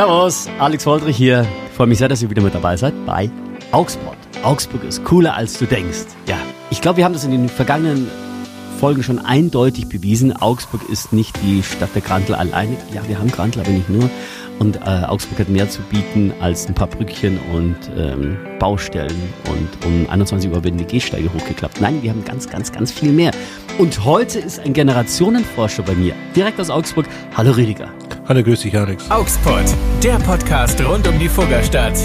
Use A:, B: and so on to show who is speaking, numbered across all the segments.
A: Servus, Alex Woldrich hier. Ich freue mich sehr, dass ihr wieder mit dabei seid bei Augsburg. Augsburg ist cooler, als du denkst. Ja, ich glaube, wir haben das in den vergangenen Folgen schon eindeutig bewiesen. Augsburg ist nicht die Stadt der Grantler alleine. Ja, wir haben Grantler, aber nicht nur. Und äh, Augsburg hat mehr zu bieten als ein paar Brückchen und ähm, Baustellen. Und um 21 Uhr werden die Gehsteige hochgeklappt. Nein, wir haben ganz, ganz, ganz viel mehr. Und heute ist ein Generationenforscher bei mir, direkt aus Augsburg. Hallo Rüdiger.
B: Hallo, grüß dich, Alex.
C: Augsburg, der Podcast rund um die Fuggerstadt.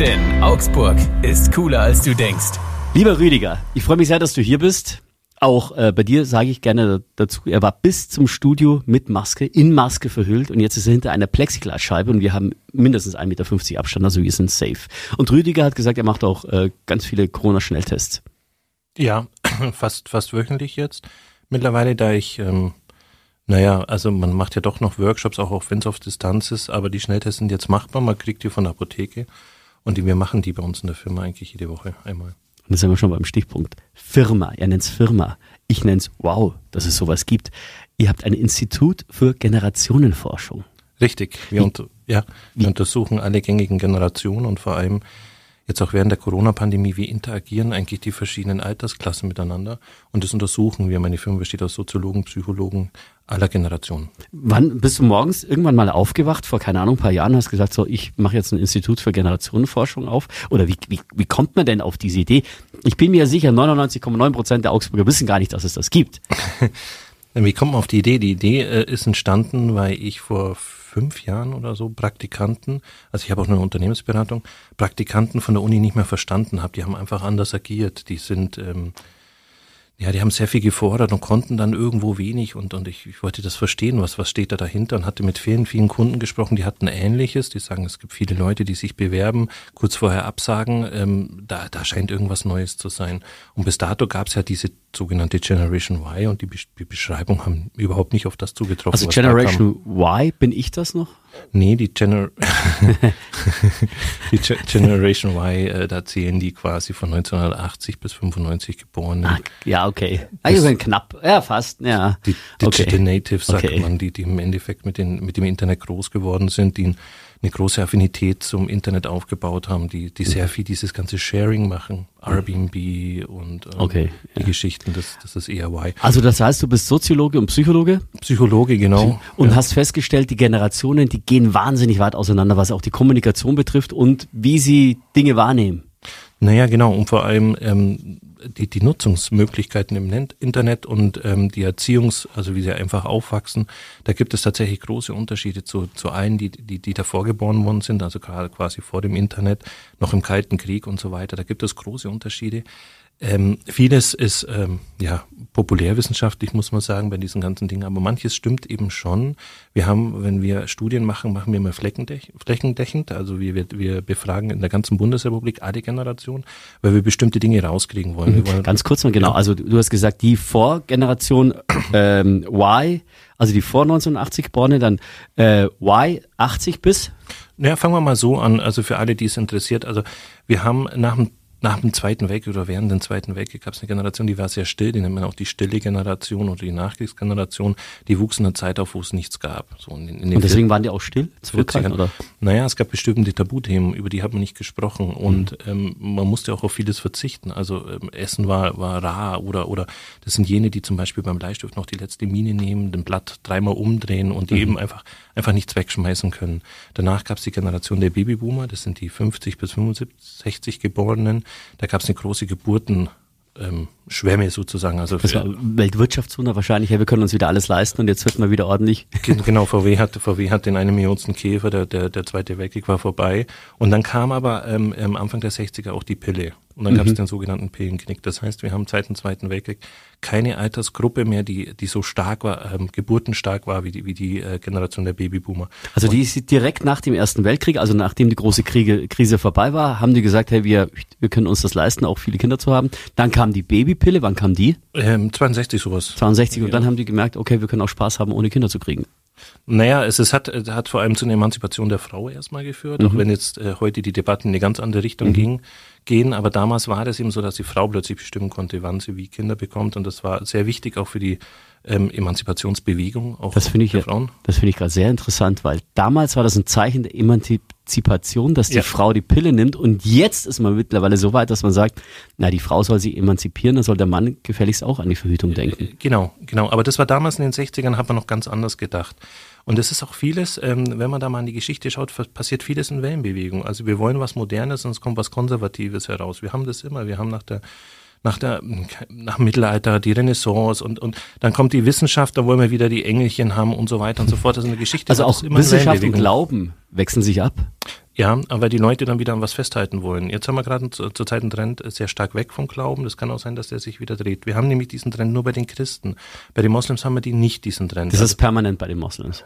C: Denn Augsburg ist cooler, als du denkst.
A: Lieber Rüdiger, ich freue mich sehr, dass du hier bist. Auch äh, bei dir sage ich gerne dazu, er war bis zum Studio mit Maske, in Maske verhüllt und jetzt ist er hinter einer Plexiglasscheibe und wir haben mindestens 1,50 Meter Abstand, also wir sind safe. Und Rüdiger hat gesagt, er macht auch äh, ganz viele Corona-Schnelltests.
B: Ja, fast, fast wöchentlich jetzt. Mittlerweile, da ich, ähm, naja, also man macht ja doch noch Workshops, auch wenn es auf Distanz ist, aber die Schnelltests sind jetzt machbar, man kriegt die von der Apotheke und die, wir machen die bei uns in der Firma eigentlich jede Woche einmal.
A: Und da sind wir schon beim Stichpunkt. Firma, er nennt's Firma. Ich nenn's wow, dass es sowas gibt. Ihr habt ein Institut für Generationenforschung.
B: Richtig. Wir, unter, ja, wir untersuchen alle gängigen Generationen und vor allem jetzt auch während der Corona-Pandemie, wie interagieren eigentlich die verschiedenen Altersklassen miteinander. Und das untersuchen wir. Meine Firma besteht aus Soziologen, Psychologen aller Generationen.
A: Wann bist du morgens irgendwann mal aufgewacht, vor keine Ahnung, ein paar Jahren, hast gesagt, so, ich mache jetzt ein Institut für Generationenforschung auf? Oder wie, wie, wie kommt man denn auf diese Idee? Ich bin mir sicher, 99,9 Prozent der Augsburger wissen gar nicht, dass es das gibt.
B: wie kommt man auf die Idee? Die Idee äh, ist entstanden, weil ich vor fünf Jahren oder so Praktikanten, also ich habe auch eine Unternehmensberatung, Praktikanten von der Uni nicht mehr verstanden habe. Die haben einfach anders agiert. Die sind ähm, ja, die haben sehr viel gefordert und konnten dann irgendwo wenig und, und ich, ich wollte das verstehen, was, was steht da dahinter und hatte mit vielen, vielen Kunden gesprochen, die hatten Ähnliches, die sagen, es gibt viele Leute, die sich bewerben, kurz vorher absagen, ähm, da, da scheint irgendwas Neues zu sein. Und bis dato gab es ja diese sogenannte Generation Y und die, die Beschreibung haben überhaupt nicht auf das zugetroffen.
A: Also Generation Y, bin ich das noch?
B: Nee, die, Gener die Ge Generation Y, äh, da zählen die quasi von 1980 bis 95 geboren.
A: Ah, ja, okay. Also knapp, ja, fast, ja.
B: Die Digital okay. Natives, sagt okay. man, die, die im Endeffekt mit, den, mit dem Internet groß geworden sind, die eine große Affinität zum Internet aufgebaut haben, die, die sehr viel dieses ganze Sharing machen, Airbnb und ähm,
A: okay,
B: die ja. Geschichten, das, das ist eher Y.
A: Also das heißt, du bist Soziologe und Psychologe?
B: Psychologe, genau.
A: Und ja. hast festgestellt, die Generationen, die gehen wahnsinnig weit auseinander, was auch die Kommunikation betrifft und wie sie Dinge wahrnehmen.
B: Naja, genau. Und vor allem ähm, die, die Nutzungsmöglichkeiten im Internet und ähm, die Erziehungs-, also wie sie einfach aufwachsen, da gibt es tatsächlich große Unterschiede zu, zu allen, die, die, die davor geboren worden sind, also gerade quasi vor dem Internet, noch im Kalten Krieg und so weiter. Da gibt es große Unterschiede. Ähm, vieles ist ähm, ja populärwissenschaftlich, muss man sagen, bei diesen ganzen Dingen, aber manches stimmt eben schon. Wir haben, wenn wir Studien machen, machen wir immer flächendeckend, also wir, wir, wir befragen in der ganzen Bundesrepublik alle Generationen, weil wir bestimmte Dinge rauskriegen wollen.
A: Mhm. wollen Ganz kurz mal genau, also du hast gesagt, die Vorgeneration ähm, Y, also die vor 1980 geborene, dann äh, Y 80 bis?
B: Naja, fangen wir mal so an, also für alle, die es interessiert, also wir haben nach dem nach dem Zweiten Weltkrieg oder während dem Zweiten Weltkrieg gab es eine Generation, die war sehr still, die nennt man auch die stille Generation oder die Nachkriegsgeneration, die wuchs in einer Zeit auf, wo es nichts gab.
A: So in, in und deswegen waren die auch still,
B: zurückhaltend, oder? Naja, es gab bestimmte Tabuthemen, über die hat man nicht gesprochen und mhm. ähm, man musste auch auf vieles verzichten. Also ähm, Essen war, war rar oder, oder das sind jene, die zum Beispiel beim Bleistift noch die letzte Mine nehmen, den Blatt dreimal umdrehen und die mhm. eben einfach, einfach nichts wegschmeißen können. Danach gab es die Generation der Babyboomer, das sind die 50 bis 75, 60 Geborenen, da gab es eine große Geburten. Ähm, Schwämme sozusagen. Also
A: das war Weltwirtschaftswunder wahrscheinlich, ja, wir können uns wieder alles leisten und jetzt wird man wieder ordentlich.
B: Genau, VW hat, VW hat den einen Millionsten Käfer, der, der, der Zweite Weltkrieg war vorbei. Und dann kam aber ähm, am Anfang der 60er auch die Pille. Und dann mhm. gab es den sogenannten Pillenknick. Das heißt, wir haben seit dem Zweiten Weltkrieg keine Altersgruppe mehr, die, die so stark war, ähm, geburtenstark war wie die, wie die äh, Generation der Babyboomer.
A: Also die ist direkt nach dem Ersten Weltkrieg, also nachdem die große Kriege, Krise vorbei war, haben die gesagt, hey, wir, wir können uns das leisten, auch viele Kinder zu haben. Dann kam die Babypille, wann kam die?
B: Ähm, 62 sowas.
A: 62 und dann haben die gemerkt, okay, wir können auch Spaß haben, ohne Kinder zu kriegen.
B: Naja, es, es hat, es hat vor allem zu einer Emanzipation der Frau erstmal geführt, mhm. auch wenn jetzt äh, heute die Debatten in eine ganz andere Richtung mhm. ging, gehen. Aber damals war das eben so, dass die Frau plötzlich bestimmen konnte, wann sie wie Kinder bekommt. Und das war sehr wichtig auch für die ähm, Emanzipationsbewegung auch
A: das finde ich,
B: der Frauen.
A: Das finde ich gerade sehr interessant, weil damals war das ein Zeichen der Emanzipation, dass die
B: Ja.
A: Frau die Pille nimmt und jetzt ist man mittlerweile so weit, dass man sagt, na, die Frau soll sich emanzipieren, dann soll der Mann gefälligst auch an die Verhütung denken.
B: Genau, genau. Aber das war damals in den 60ern, hat man noch ganz anders gedacht. Und es ist auch vieles, ähm, wenn man da mal in die Geschichte schaut, passiert vieles in Wellenbewegung. Also wir wollen was Modernes und es kommt was Konservatives heraus. Wir haben das immer. Wir haben nach der nach der nach Mittelalter die Renaissance und und dann kommt die Wissenschaft, da wollen wir wieder die Engelchen haben und so weiter und so fort. Das ist eine Geschichte.
A: Also auch Wissenschaft und. Glauben wechseln sich ab.
B: Ja, aber die Leute dann wieder an was festhalten wollen. Jetzt haben wir gerade zu- zurzeit einen Trend sehr stark weg vom Glauben. Das kann auch sein, dass der sich wieder dreht. Wir haben nämlich diesen Trend nur bei den Christen. Bei den Moslems haben wir die nicht, diesen Trend.
A: Das ist permanent bei den Moslems.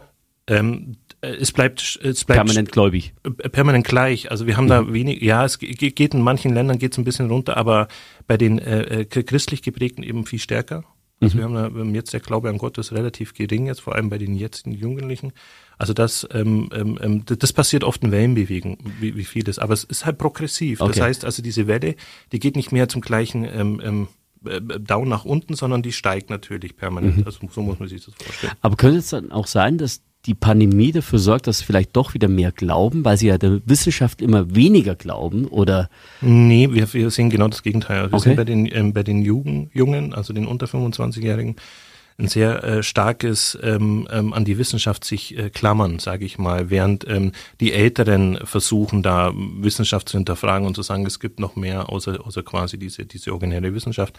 B: Ähm, äh, es bleibt, es bleibt
A: Permanent gläubig.
B: äh, permanent gleich. Also wir haben da wenig, ja, es ge- ge- geht in manchen Ländern geht es ein bisschen runter, aber bei den äh, äh, christlich geprägten eben viel stärker. Also wir haben da ähm, jetzt der Glaube an Gott ist relativ gering, jetzt vor allem bei den jetzigen Jugendlichen. Also das, ähm, ähm, ähm, das passiert oft in Wellenbewegung, wie, wie vieles. Aber es ist halt progressiv.
A: Okay.
B: Das heißt also diese Welle, die geht nicht mehr zum gleichen ähm, ähm, äh, Down nach unten, sondern die steigt natürlich permanent. Also so muss man sich das vorstellen.
A: Aber könnte es dann auch sein, dass die Pandemie dafür sorgt, dass vielleicht doch wieder mehr glauben, weil sie ja der Wissenschaft immer weniger glauben oder
B: Nee, wir, wir sehen genau das Gegenteil. Wir
A: Okay.
B: sehen bei den, ähm, bei den Jugend, Jungen, also den unter 25-Jährigen, ein sehr äh, starkes ähm, ähm, an die Wissenschaft sich äh, klammern, sage ich mal, während ähm, die Älteren versuchen, da Wissenschaft zu hinterfragen und zu sagen, es gibt noch mehr außer, außer quasi diese, diese originäre Wissenschaft.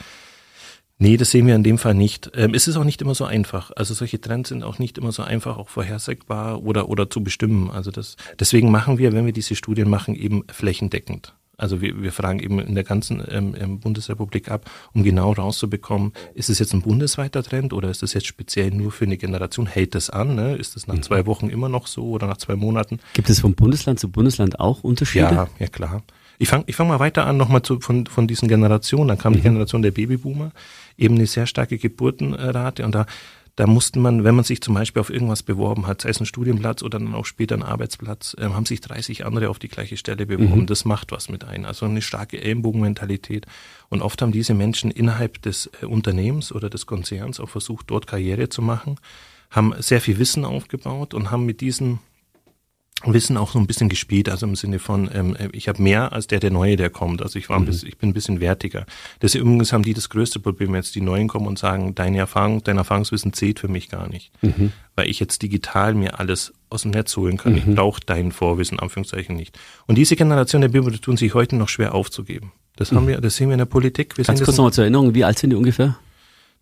B: Nee, das sehen wir in dem Fall nicht. Ähm, es ist auch nicht immer so einfach. Also solche Trends sind auch nicht immer so einfach, auch vorhersagbar oder, oder zu bestimmen. Also das, deswegen machen wir, wenn wir diese Studien machen, eben flächendeckend. Also wir, wir fragen eben in der ganzen ähm, ähm, Bundesrepublik ab, um genau rauszubekommen, ist es jetzt ein bundesweiter Trend oder ist es jetzt speziell nur für eine Generation? Hält das an? Ne? Ist es nach zwei Wochen immer noch so oder nach zwei Monaten?
A: gibt es von Bundesland zu Bundesland auch Unterschiede?
B: Ja, ja klar. Ich fange ich fang mal weiter an, nochmal von, von diesen Generationen. Dann kam die Generation der Babyboomer, eben eine sehr starke Geburtenrate und da, da mussten man, wenn man sich zum Beispiel auf irgendwas beworben hat, sei es ein Studienplatz oder dann auch später ein Arbeitsplatz, ähm, haben sich 30 andere auf die gleiche Stelle beworben. Das macht was mit ein. Also eine starke Ellenbogenmentalität. Und oft haben diese Menschen innerhalb des äh, Unternehmens oder des Konzerns auch versucht, dort Karriere zu machen, haben sehr viel Wissen aufgebaut und haben mit diesen Wissen auch so ein bisschen gespielt, also im Sinne von, ähm, ich habe mehr als der, der Neue, der kommt. Also ich war ein bisschen, ich bin ein bisschen wertiger. Das übrigens haben die das größte Problem, wenn jetzt die Neuen kommen und sagen, deine Erfahrung, dein Erfahrungswissen zählt für mich gar nicht. Weil ich jetzt digital mir alles aus dem Netz holen kann. Ich brauche dein Vorwissen, Anführungszeichen nicht. Und diese Generation der Bibel tun sich heute noch schwer aufzugeben. Das haben wir, das sehen wir in der Politik. Wir
A: Ganz kurz nochmal zur Erinnerung, wie alt sind die ungefähr?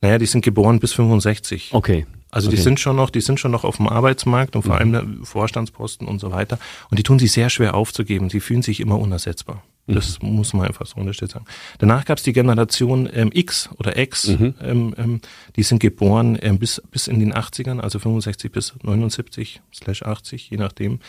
B: Naja, die sind geboren bis 65.
A: Okay.
B: Also die
A: Okay.
B: sind schon noch, die sind schon noch auf dem Arbeitsmarkt und vor allem der Vorstandsposten und so weiter. Und die tun sich sehr schwer aufzugeben. Sie fühlen sich immer unersetzbar. Das muss man einfach so unterstellt sagen. Danach gab es die Generation ähm, X oder X, ähm, ähm, die sind geboren ähm, bis, bis in den 80ern, also 65 bis 79 slash 80, je nachdem.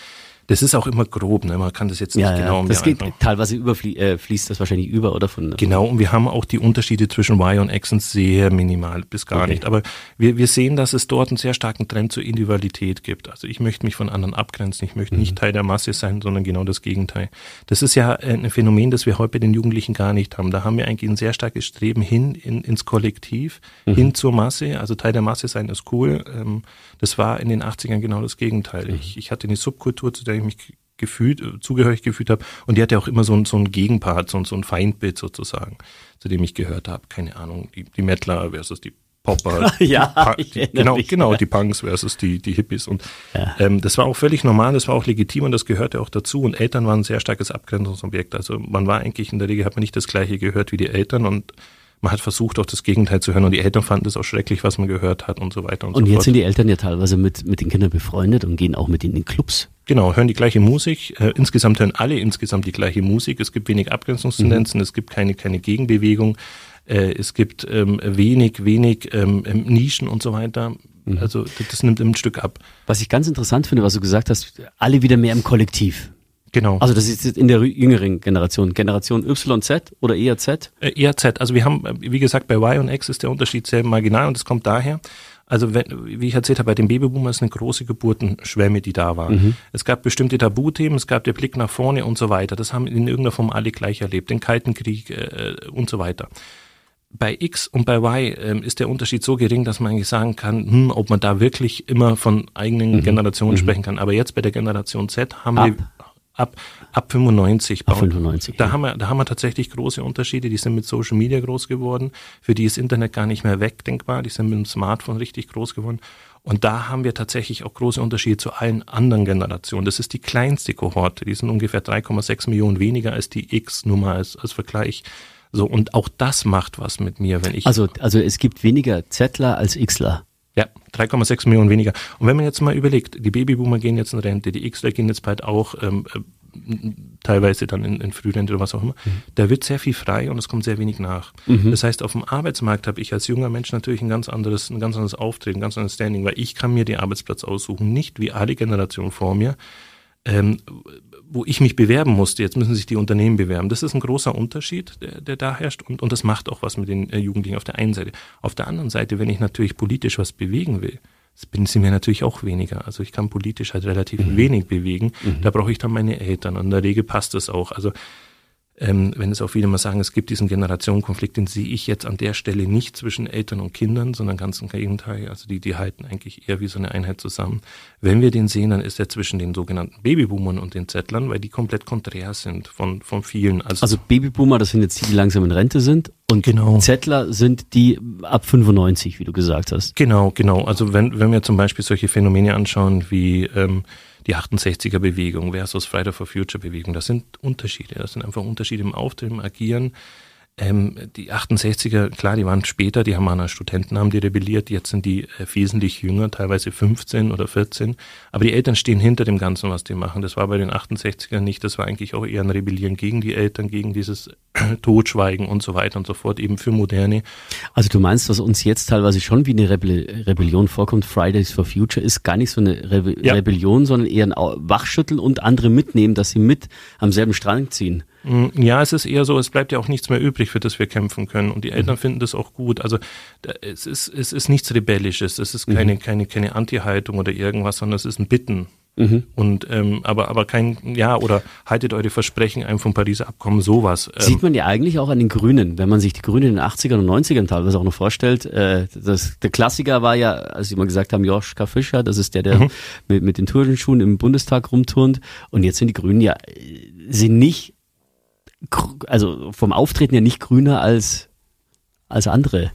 B: Das ist auch immer grob, ne? man kann das jetzt nicht
A: Ja,
B: genau
A: ja. Das geht
B: einordnen.
A: teilweise überfließt äh, fließt das wahrscheinlich über oder von
B: Genau, und wir haben auch die Unterschiede zwischen Y und X sehr minimal bis gar
A: Okay.
B: nicht. Aber wir, wir sehen, dass es dort einen sehr starken Trend zur Individualität gibt. Also ich möchte mich von anderen abgrenzen, ich möchte
A: Mhm.
B: nicht Teil der Masse sein, sondern genau das Gegenteil. Das ist ja ein Phänomen, das wir heute bei den Jugendlichen gar nicht haben. Da haben wir eigentlich ein sehr starkes Streben hin in, ins Kollektiv,
A: Mhm.
B: hin zur Masse. Also Teil der Masse sein ist cool. Ähm, Das war in den 80ern genau das
A: Mhm.
B: Gegenteil. Ich, ich hatte eine Subkultur, zu der ich mich gefühlt, zugehörig gefühlt habe. Und die hatte auch immer so ein, so ein Gegenpart, so, ein- so ein Feindbild sozusagen, zu dem ich gehört habe. Keine Ahnung, die, die Mettler versus die Popper.
A: Ja,
B: die die, genau,
A: mich.
B: genau, die Punks versus die, die Hippies. Und
A: Ja.
B: ähm, das war auch völlig normal, das war auch legitim und das gehörte auch dazu. Und Eltern waren ein sehr starkes Abgrenzungsobjekt. Also man war eigentlich in der Regel, hat man nicht das Gleiche gehört wie die Eltern und man hat versucht, auch das Gegenteil zu hören. Und die Eltern fanden es auch schrecklich, was man gehört hat und so weiter und,
A: Und
B: so
A: jetzt
B: fort.
A: sind die Eltern ja teilweise mit, mit den Kindern befreundet und gehen auch mit in den Clubs.
B: Genau, hören die gleiche Musik. Äh, insgesamt hören alle insgesamt die gleiche Musik. Es gibt wenig Abgrenzungstendenzen, es gibt keine, keine Gegenbewegung. Äh, es gibt ähm, wenig, wenig ähm, ähm, Nischen und so weiter. Also das, das nimmt ein Stück ab.
A: Was ich ganz interessant finde, was du gesagt hast, alle wieder mehr im Kollektiv.
B: Genau.
A: Also das ist jetzt in der jüngeren Generation, Generation YZ oder eher Z.
B: Äh, ERZ, also wir haben, äh, wie gesagt, bei Y und X ist der Unterschied sehr marginal und das kommt daher, also wenn, wie ich erzählt habe, bei den Babyboomers ist eine große Geburtenschwemme, die da war. Es gab bestimmte Tabuthemen, es gab der Blick nach vorne und so weiter. Das haben in irgendeiner Form alle gleich erlebt, den Kalten Krieg äh, und so weiter. bei X und bei Y ähm, ist der Unterschied so gering, dass man eigentlich sagen kann, hm, ob man da wirklich immer von eigenen mhm. Generationen mhm. sprechen kann. Aber jetzt bei der Generation Z haben
A: ab.
B: wir ab, ab 95.
A: Ab 95
B: da, ja. haben wir, da haben wir tatsächlich große Unterschiede. Die sind mit Social Media groß geworden. Für die ist Internet gar nicht mehr wegdenkbar. Die sind mit dem Smartphone richtig groß geworden. Und da haben wir tatsächlich auch große Unterschiede zu allen anderen Generationen. Das ist die kleinste Kohorte. Die sind ungefähr 3,6 Millionen weniger als die X, nur mal als, als Vergleich. So, und auch das macht was mit mir, wenn ich.
A: Also, also es gibt weniger Zettler als Xler.
B: Ja, 3,6 Millionen weniger. Und wenn man jetzt mal überlegt, die Babyboomer gehen jetzt in Rente, die Xler gehen jetzt bald auch ähm, äh, teilweise dann in, in Frührente oder was auch immer, mhm. da wird sehr viel frei und es kommt sehr wenig nach. Mhm. Das heißt, auf dem Arbeitsmarkt habe ich als junger Mensch natürlich ein ganz anderes, ein ganz anderes Auftreten, ein ganz anderes Standing, weil ich kann mir den Arbeitsplatz aussuchen, nicht wie alle Generationen vor mir, ähm, wo ich mich bewerben musste. Jetzt müssen sich die Unternehmen bewerben. Das ist ein großer Unterschied, der, der da herrscht und, und das macht auch was mit den äh, Jugendlichen auf der einen Seite. Auf der anderen Seite, wenn ich natürlich politisch was bewegen will, sie mir natürlich auch weniger. Also ich kann politisch halt relativ mhm. wenig bewegen. Mhm. Da brauche ich dann meine Eltern. Und in der Regel passt das auch. Also ähm, wenn es auch viele mal sagen, es gibt diesen Generationenkonflikt, den sehe ich jetzt an der Stelle nicht zwischen Eltern und Kindern, sondern ganz im Gegenteil. Also die, die halten eigentlich eher wie so eine Einheit zusammen. Wenn wir den sehen, dann ist er zwischen den sogenannten Babyboomern und den Zettlern, weil die komplett konträr sind von, von vielen.
A: Also, also Babyboomer, das sind jetzt die, die langsam in Rente sind und genau. Zettler sind die ab 95, wie du gesagt hast.
B: Genau, genau. Also wenn, wenn wir zum Beispiel solche Phänomene anschauen wie ähm, die 68er Bewegung versus Friday for Future Bewegung. Das sind Unterschiede. Das sind einfach Unterschiede im Auftreten, im Agieren. Ähm, die 68er, klar, die waren später, die haben an Studenten haben die rebelliert, jetzt sind die äh, wesentlich jünger, teilweise 15 oder 14. Aber die Eltern stehen hinter dem Ganzen, was die machen. Das war bei den 68ern nicht, das war eigentlich auch eher ein Rebellieren gegen die Eltern, gegen dieses Totschweigen und so weiter und so fort, eben für Moderne.
A: Also du meinst, was uns jetzt teilweise schon wie eine Rebell Rebellion vorkommt, Fridays for Future, ist gar nicht so eine Re ja. Rebellion, sondern eher ein Wachschütteln und andere mitnehmen, dass sie mit am selben Strang ziehen.
B: Mm, ja, es ist eher so, es bleibt ja auch nichts mehr übrig, für das wir kämpfen können. Und die Eltern mhm. finden das auch gut. Also es ist, es ist nichts Rebellisches, es ist keine, mhm. keine, keine Anti-Haltung oder irgendwas, sondern es ist ein Bitten. Mhm. Und ähm, aber aber kein ja oder haltet eure Versprechen ein vom Pariser Abkommen sowas.
A: Ähm. Sieht man ja eigentlich auch an den Grünen, wenn man sich die Grünen in den 80ern und 90ern teilweise auch noch vorstellt. Äh, das, der Klassiker war ja, als sie mal gesagt haben, Joschka Fischer, das ist der, der mhm. mit, mit den Turnschuhen im Bundestag rumturnt. Und jetzt sind die Grünen ja sind nicht also vom Auftreten ja nicht grüner als, als andere.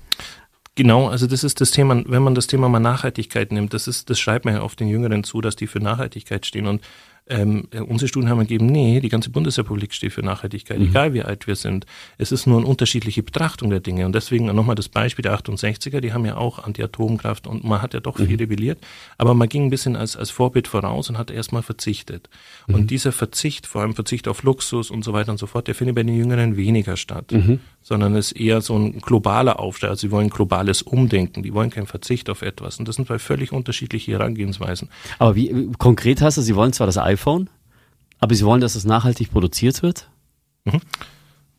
B: Genau, also das ist das Thema, wenn man das Thema mal Nachhaltigkeit nimmt, das ist, das schreibt man ja oft den Jüngeren zu, dass die für Nachhaltigkeit stehen und ähm, unsere Studien haben gegeben, nee, die ganze Bundesrepublik steht für Nachhaltigkeit, mhm. egal wie alt wir sind. Es ist nur eine unterschiedliche Betrachtung der Dinge. Und deswegen nochmal das Beispiel der 68er, die haben ja auch Anti-Atomkraft und man hat ja doch viel mhm. rebelliert, aber man ging ein bisschen als, als Vorbild voraus und hat erstmal verzichtet. Mhm. Und dieser Verzicht, vor allem Verzicht auf Luxus und so weiter und so fort, der findet bei den Jüngeren weniger statt, mhm. sondern ist eher so ein globaler Aufstieg. Also sie wollen globales Umdenken, die wollen keinen Verzicht auf etwas. Und das sind zwei völlig unterschiedliche Herangehensweisen.
A: Aber wie konkret hast du, sie wollen zwar das iPhone, aber Sie wollen, dass es nachhaltig produziert wird?
B: Mhm.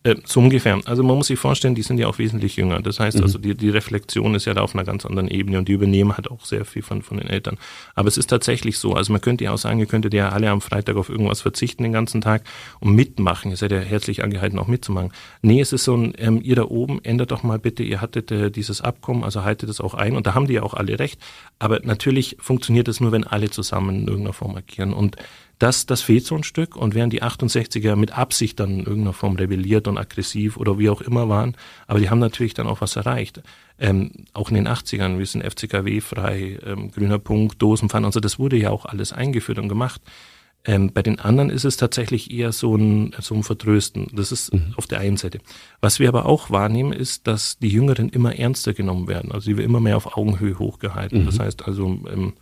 B: Äh, so ungefähr. Also man muss sich vorstellen, die sind ja auch wesentlich jünger. Das heißt mhm. also, die, die Reflexion ist ja da auf einer ganz anderen Ebene und die übernehmen halt auch sehr viel von, von den Eltern. Aber es ist tatsächlich so. Also man könnte ja auch sagen, ihr könntet ja alle am Freitag auf irgendwas verzichten den ganzen Tag und mitmachen. Ihr seid ja herzlich angehalten, auch mitzumachen. Nee, es ist so ein, ähm, ihr da oben, ändert doch mal bitte, ihr hattet äh, dieses Abkommen, also haltet es auch ein. Und da haben die ja auch alle recht. Aber natürlich funktioniert es nur, wenn alle zusammen in irgendeiner Form agieren. Und das, das fehlt so ein Stück. Und während die 68er mit Absicht dann in irgendeiner Form rebelliert und aggressiv oder wie auch immer waren, aber die haben natürlich dann auch was erreicht. Ähm, auch in den 80ern, wir sind FCKW frei, ähm, grüner Punkt, Dosenpfanne, also das wurde ja auch alles eingeführt und gemacht. Ähm, bei den anderen ist es tatsächlich eher so ein, so ein Vertrösten. Das ist mhm. auf der einen Seite. Was wir aber auch wahrnehmen, ist, dass die Jüngeren immer ernster genommen werden. Also sie werden immer mehr auf Augenhöhe hochgehalten. Mhm. Das heißt also, ähm,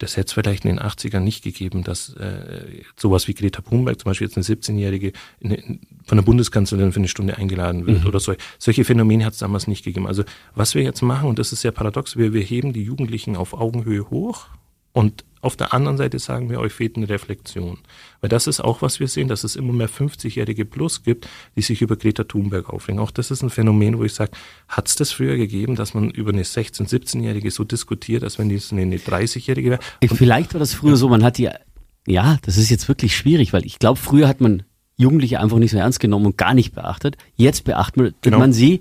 B: das hätte es vielleicht in den 80ern nicht gegeben, dass äh, sowas wie Greta Thunberg, zum Beispiel jetzt eine 17-Jährige, von der Bundeskanzlerin für eine Stunde eingeladen wird mhm. oder so. Solche Phänomene hat es damals nicht gegeben. Also was wir jetzt machen, und das ist sehr paradox, wir, wir heben die Jugendlichen auf Augenhöhe hoch und auf der anderen Seite sagen wir, euch fehlt eine Reflexion. Weil das ist auch, was wir sehen, dass es immer mehr 50-Jährige Plus gibt, die sich über Greta Thunberg aufregen. Auch das ist ein Phänomen, wo ich sage, hat es das früher gegeben, dass man über eine 16-, 17-Jährige so diskutiert, als wenn die eine 30-Jährige wäre?
A: Vielleicht war das früher so, man hat die, ja, das ist jetzt wirklich schwierig, weil ich glaube, früher hat man Jugendliche einfach nicht so ernst genommen und gar nicht beachtet. Jetzt beachtet genau. man sie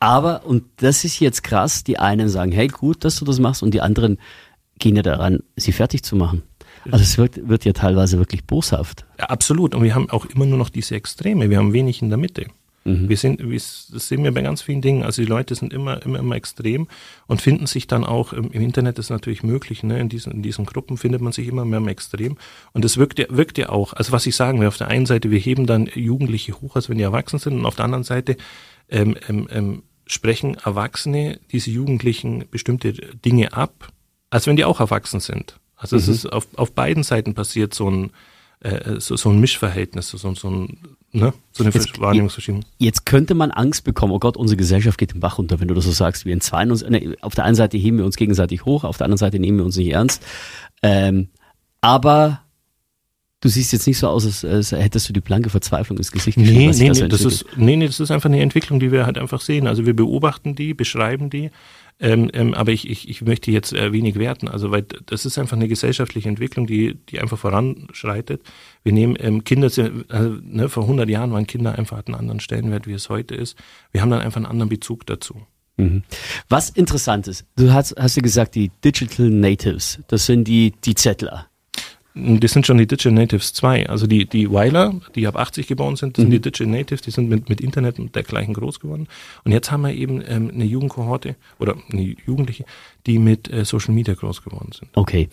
A: Aber, und das ist jetzt krass, die einen sagen, hey, gut, dass du das machst, und die anderen gehen ja daran, sie fertig zu machen. Also es wird, wird ja teilweise wirklich boshaft.
B: Ja, absolut. Und wir haben auch immer nur noch diese Extreme. Wir haben wenig in der Mitte. Wir sind, wir, das sehen wir bei ganz vielen Dingen. Also die Leute sind immer, immer, immer extrem und finden sich dann auch im, im Internet ist natürlich möglich. Ne? In diesen, in diesen Gruppen findet man sich immer mehr im Extrem und das wirkt ja, wirkt ja auch. Also was ich sagen will, auf der einen Seite wir heben dann Jugendliche hoch, als wenn die erwachsen sind, und auf der anderen Seite ähm, ähm, ähm, sprechen Erwachsene diese Jugendlichen bestimmte Dinge ab, als wenn die auch erwachsen sind. Also es ist auf, auf beiden Seiten passiert so ein äh, so, so ein Mischverhältnis, so, so ein ne, so eine
A: Jetzt-
B: Wahrnehmungsverschiebung.
A: Jetzt könnte man Angst bekommen, oh Gott, unsere Gesellschaft geht den Bach runter, wenn du das so sagst. Wir entzweien uns, ne, auf der einen Seite heben wir uns gegenseitig hoch, auf der anderen Seite nehmen wir uns nicht ernst. Ähm, aber du siehst jetzt nicht so aus, als, als hättest du die blanke Verzweiflung ins Gesicht geschrieben.
B: Nee, nee, das
A: entwickelt.
B: ist, nee, nee, das ist einfach eine Entwicklung, die wir halt einfach sehen. Also wir beobachten die, beschreiben die, ähm, ähm, aber ich, ich, ich möchte jetzt äh, wenig werten, also weil das ist einfach eine gesellschaftliche Entwicklung, die, die einfach voranschreitet. Wir nehmen ähm, Kinder, also, ne, vor 100 Jahren waren Kinder einfach hatten einen anderen Stellenwert, wie es heute ist. Wir haben dann einfach einen anderen Bezug dazu.
A: Mhm. Was interessant ist, du hast, hast ja gesagt, die Digital Natives, das sind die, die Zettler.
B: Das sind schon die Digital Natives 2. Also die, die Weiler, die ab 80 geboren sind, sind die Digital Natives, die sind mit, mit Internet und dergleichen groß geworden. Und jetzt haben wir eben ähm, eine Jugendkohorte oder eine Jugendliche, die mit äh, Social Media groß geworden sind.
A: Okay.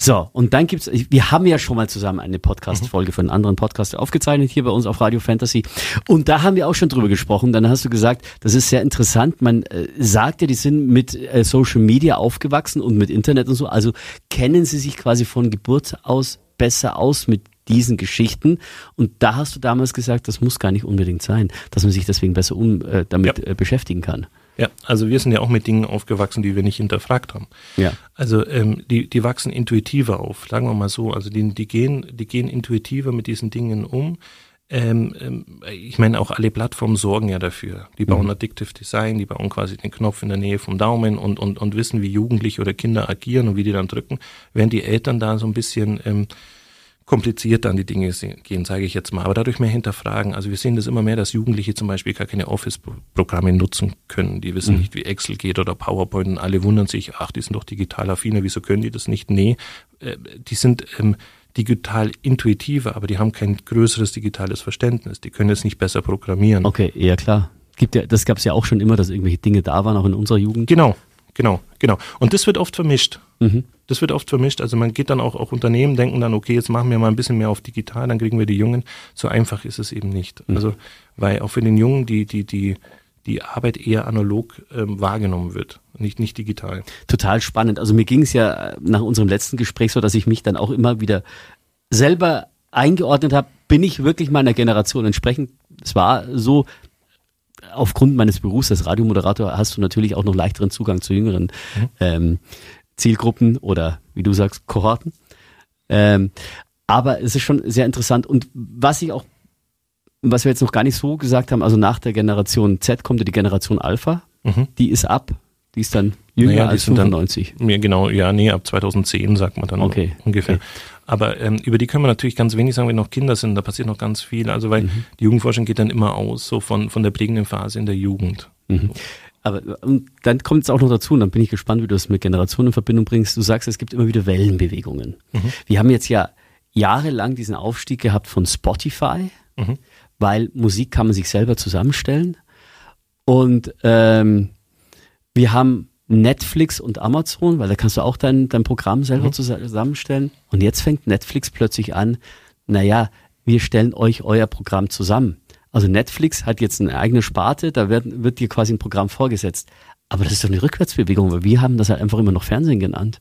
A: So, und dann gibt's, wir haben ja schon mal zusammen eine Podcast-Folge von einem anderen Podcast aufgezeichnet, hier bei uns auf Radio Fantasy. Und da haben wir auch schon drüber gesprochen. Dann hast du gesagt, das ist sehr interessant. Man äh, sagt ja, die sind mit äh, Social Media aufgewachsen und mit Internet und so. Also kennen sie sich quasi von Geburt aus besser aus mit diesen Geschichten. Und da hast du damals gesagt, das muss gar nicht unbedingt sein, dass man sich deswegen besser um, äh, damit
B: Ja.
A: äh, beschäftigen kann.
B: Ja, also wir sind ja auch mit Dingen aufgewachsen, die wir nicht hinterfragt haben.
A: Ja.
B: Also ähm, die, die wachsen intuitiver auf, sagen wir mal so. Also die, die, gehen, die gehen intuitiver mit diesen Dingen um. Ähm, ähm, ich meine, auch alle Plattformen sorgen ja dafür. Die bauen Addictive Design, die bauen quasi den Knopf in der Nähe vom Daumen und, und, und wissen, wie Jugendliche oder Kinder agieren und wie die dann drücken, während die Eltern da so ein bisschen ähm, komplizierter an die Dinge gehen, sage ich jetzt mal, aber dadurch mehr hinterfragen. Also wir sehen das immer mehr, dass Jugendliche zum Beispiel gar keine Office-Programme nutzen können. Die wissen nicht, wie Excel geht oder PowerPoint und alle wundern sich, ach, die sind doch digital affiner, wieso können die das nicht? Nee, äh, die sind ähm, digital intuitiver, aber die haben kein größeres digitales Verständnis. Die können jetzt nicht besser programmieren.
A: Okay, ja klar. Gibt ja, das gab es ja auch schon immer, dass irgendwelche Dinge da waren, auch in unserer Jugend.
B: Genau, genau, genau. Und das wird oft vermischt.
A: Mhm.
B: Das wird oft vermischt. Also man geht dann auch, auch Unternehmen, denken dann, okay, jetzt machen wir mal ein bisschen mehr auf digital, dann kriegen wir die Jungen. So einfach ist es eben nicht. Also, weil auch für den Jungen die, die, die, die Arbeit eher analog ähm, wahrgenommen wird, nicht, nicht digital.
A: Total spannend. Also mir ging es ja äh, nach unserem letzten Gespräch so, dass ich mich dann auch immer wieder selber eingeordnet habe, bin ich wirklich meiner Generation entsprechend. Es war so, aufgrund meines Berufs als Radiomoderator hast du natürlich auch noch leichteren Zugang zu jüngeren ähm, Zielgruppen oder wie du sagst, Kohorten. Ähm, aber es ist schon sehr interessant. Und was ich auch, was wir jetzt noch gar nicht so gesagt haben, also nach der Generation Z kommt ja die Generation Alpha,
B: Mhm.
A: die ist ab, die ist dann jünger
B: Naja,
A: als
B: sind dann-
A: 95.
B: Ja, genau, ja, nee, ab 2010 sagt man dann
A: Okay,
B: ungefähr.
A: okay.
B: Aber ähm, über die können wir natürlich ganz wenig sagen, wenn noch Kinder sind, da passiert noch ganz viel. Also weil
A: Mhm.
B: die Jugendforschung geht dann immer aus, so von, von der prägenden Phase in der Jugend.
A: Mhm. Aber und dann kommt es auch noch dazu, und dann bin ich gespannt, wie du das mit Generationen in Verbindung bringst. Du sagst, es gibt immer wieder Wellenbewegungen. Wir haben jetzt ja jahrelang diesen Aufstieg gehabt von Spotify,
B: Mhm.
A: weil Musik kann man sich selber zusammenstellen. Und ähm, wir haben Netflix und Amazon, weil da kannst du auch dein, dein Programm selber zusammenstellen. Und jetzt fängt Netflix plötzlich an, naja, wir stellen euch euer Programm zusammen. Also Netflix hat jetzt eine eigene Sparte, da wird, wird dir quasi ein Programm vorgesetzt. Aber das ist doch eine Rückwärtsbewegung, weil wir haben das halt einfach immer noch Fernsehen genannt.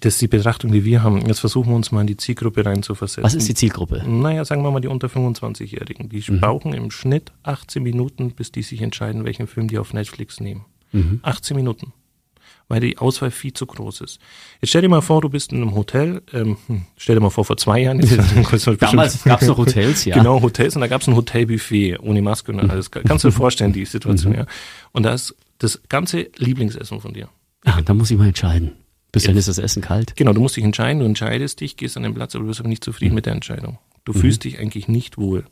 B: Das ist die Betrachtung, die wir haben. Jetzt versuchen wir uns mal in die Zielgruppe reinzuversetzen.
A: Was ist die Zielgruppe?
B: Naja, sagen wir mal die unter 25-Jährigen. Die
A: Mhm.
B: brauchen im Schnitt 18 Minuten, bis die sich entscheiden, welchen Film die auf Netflix nehmen.
A: Mhm.
B: 18 Minuten. Weil die Auswahl viel zu groß ist. Jetzt stell dir mal vor, du bist in einem Hotel, ähm, hm, stell dir mal vor, vor zwei Jahren.
A: Damals gab es noch Hotels, ja.
B: Genau, Hotels und da gab es ein Hotelbuffet ohne Maske und alles. Kannst du dir vorstellen, die Situation,
A: Mhm.
B: ja. Und da ist das ganze Lieblingsessen von dir.
A: Ja, da muss ich mal entscheiden. Bis dann ist das Essen kalt.
B: Genau, du musst dich entscheiden, du entscheidest dich, gehst an den Platz, aber du bist aber nicht zufrieden
A: Mhm.
B: mit der Entscheidung. Du fühlst dich eigentlich nicht wohl.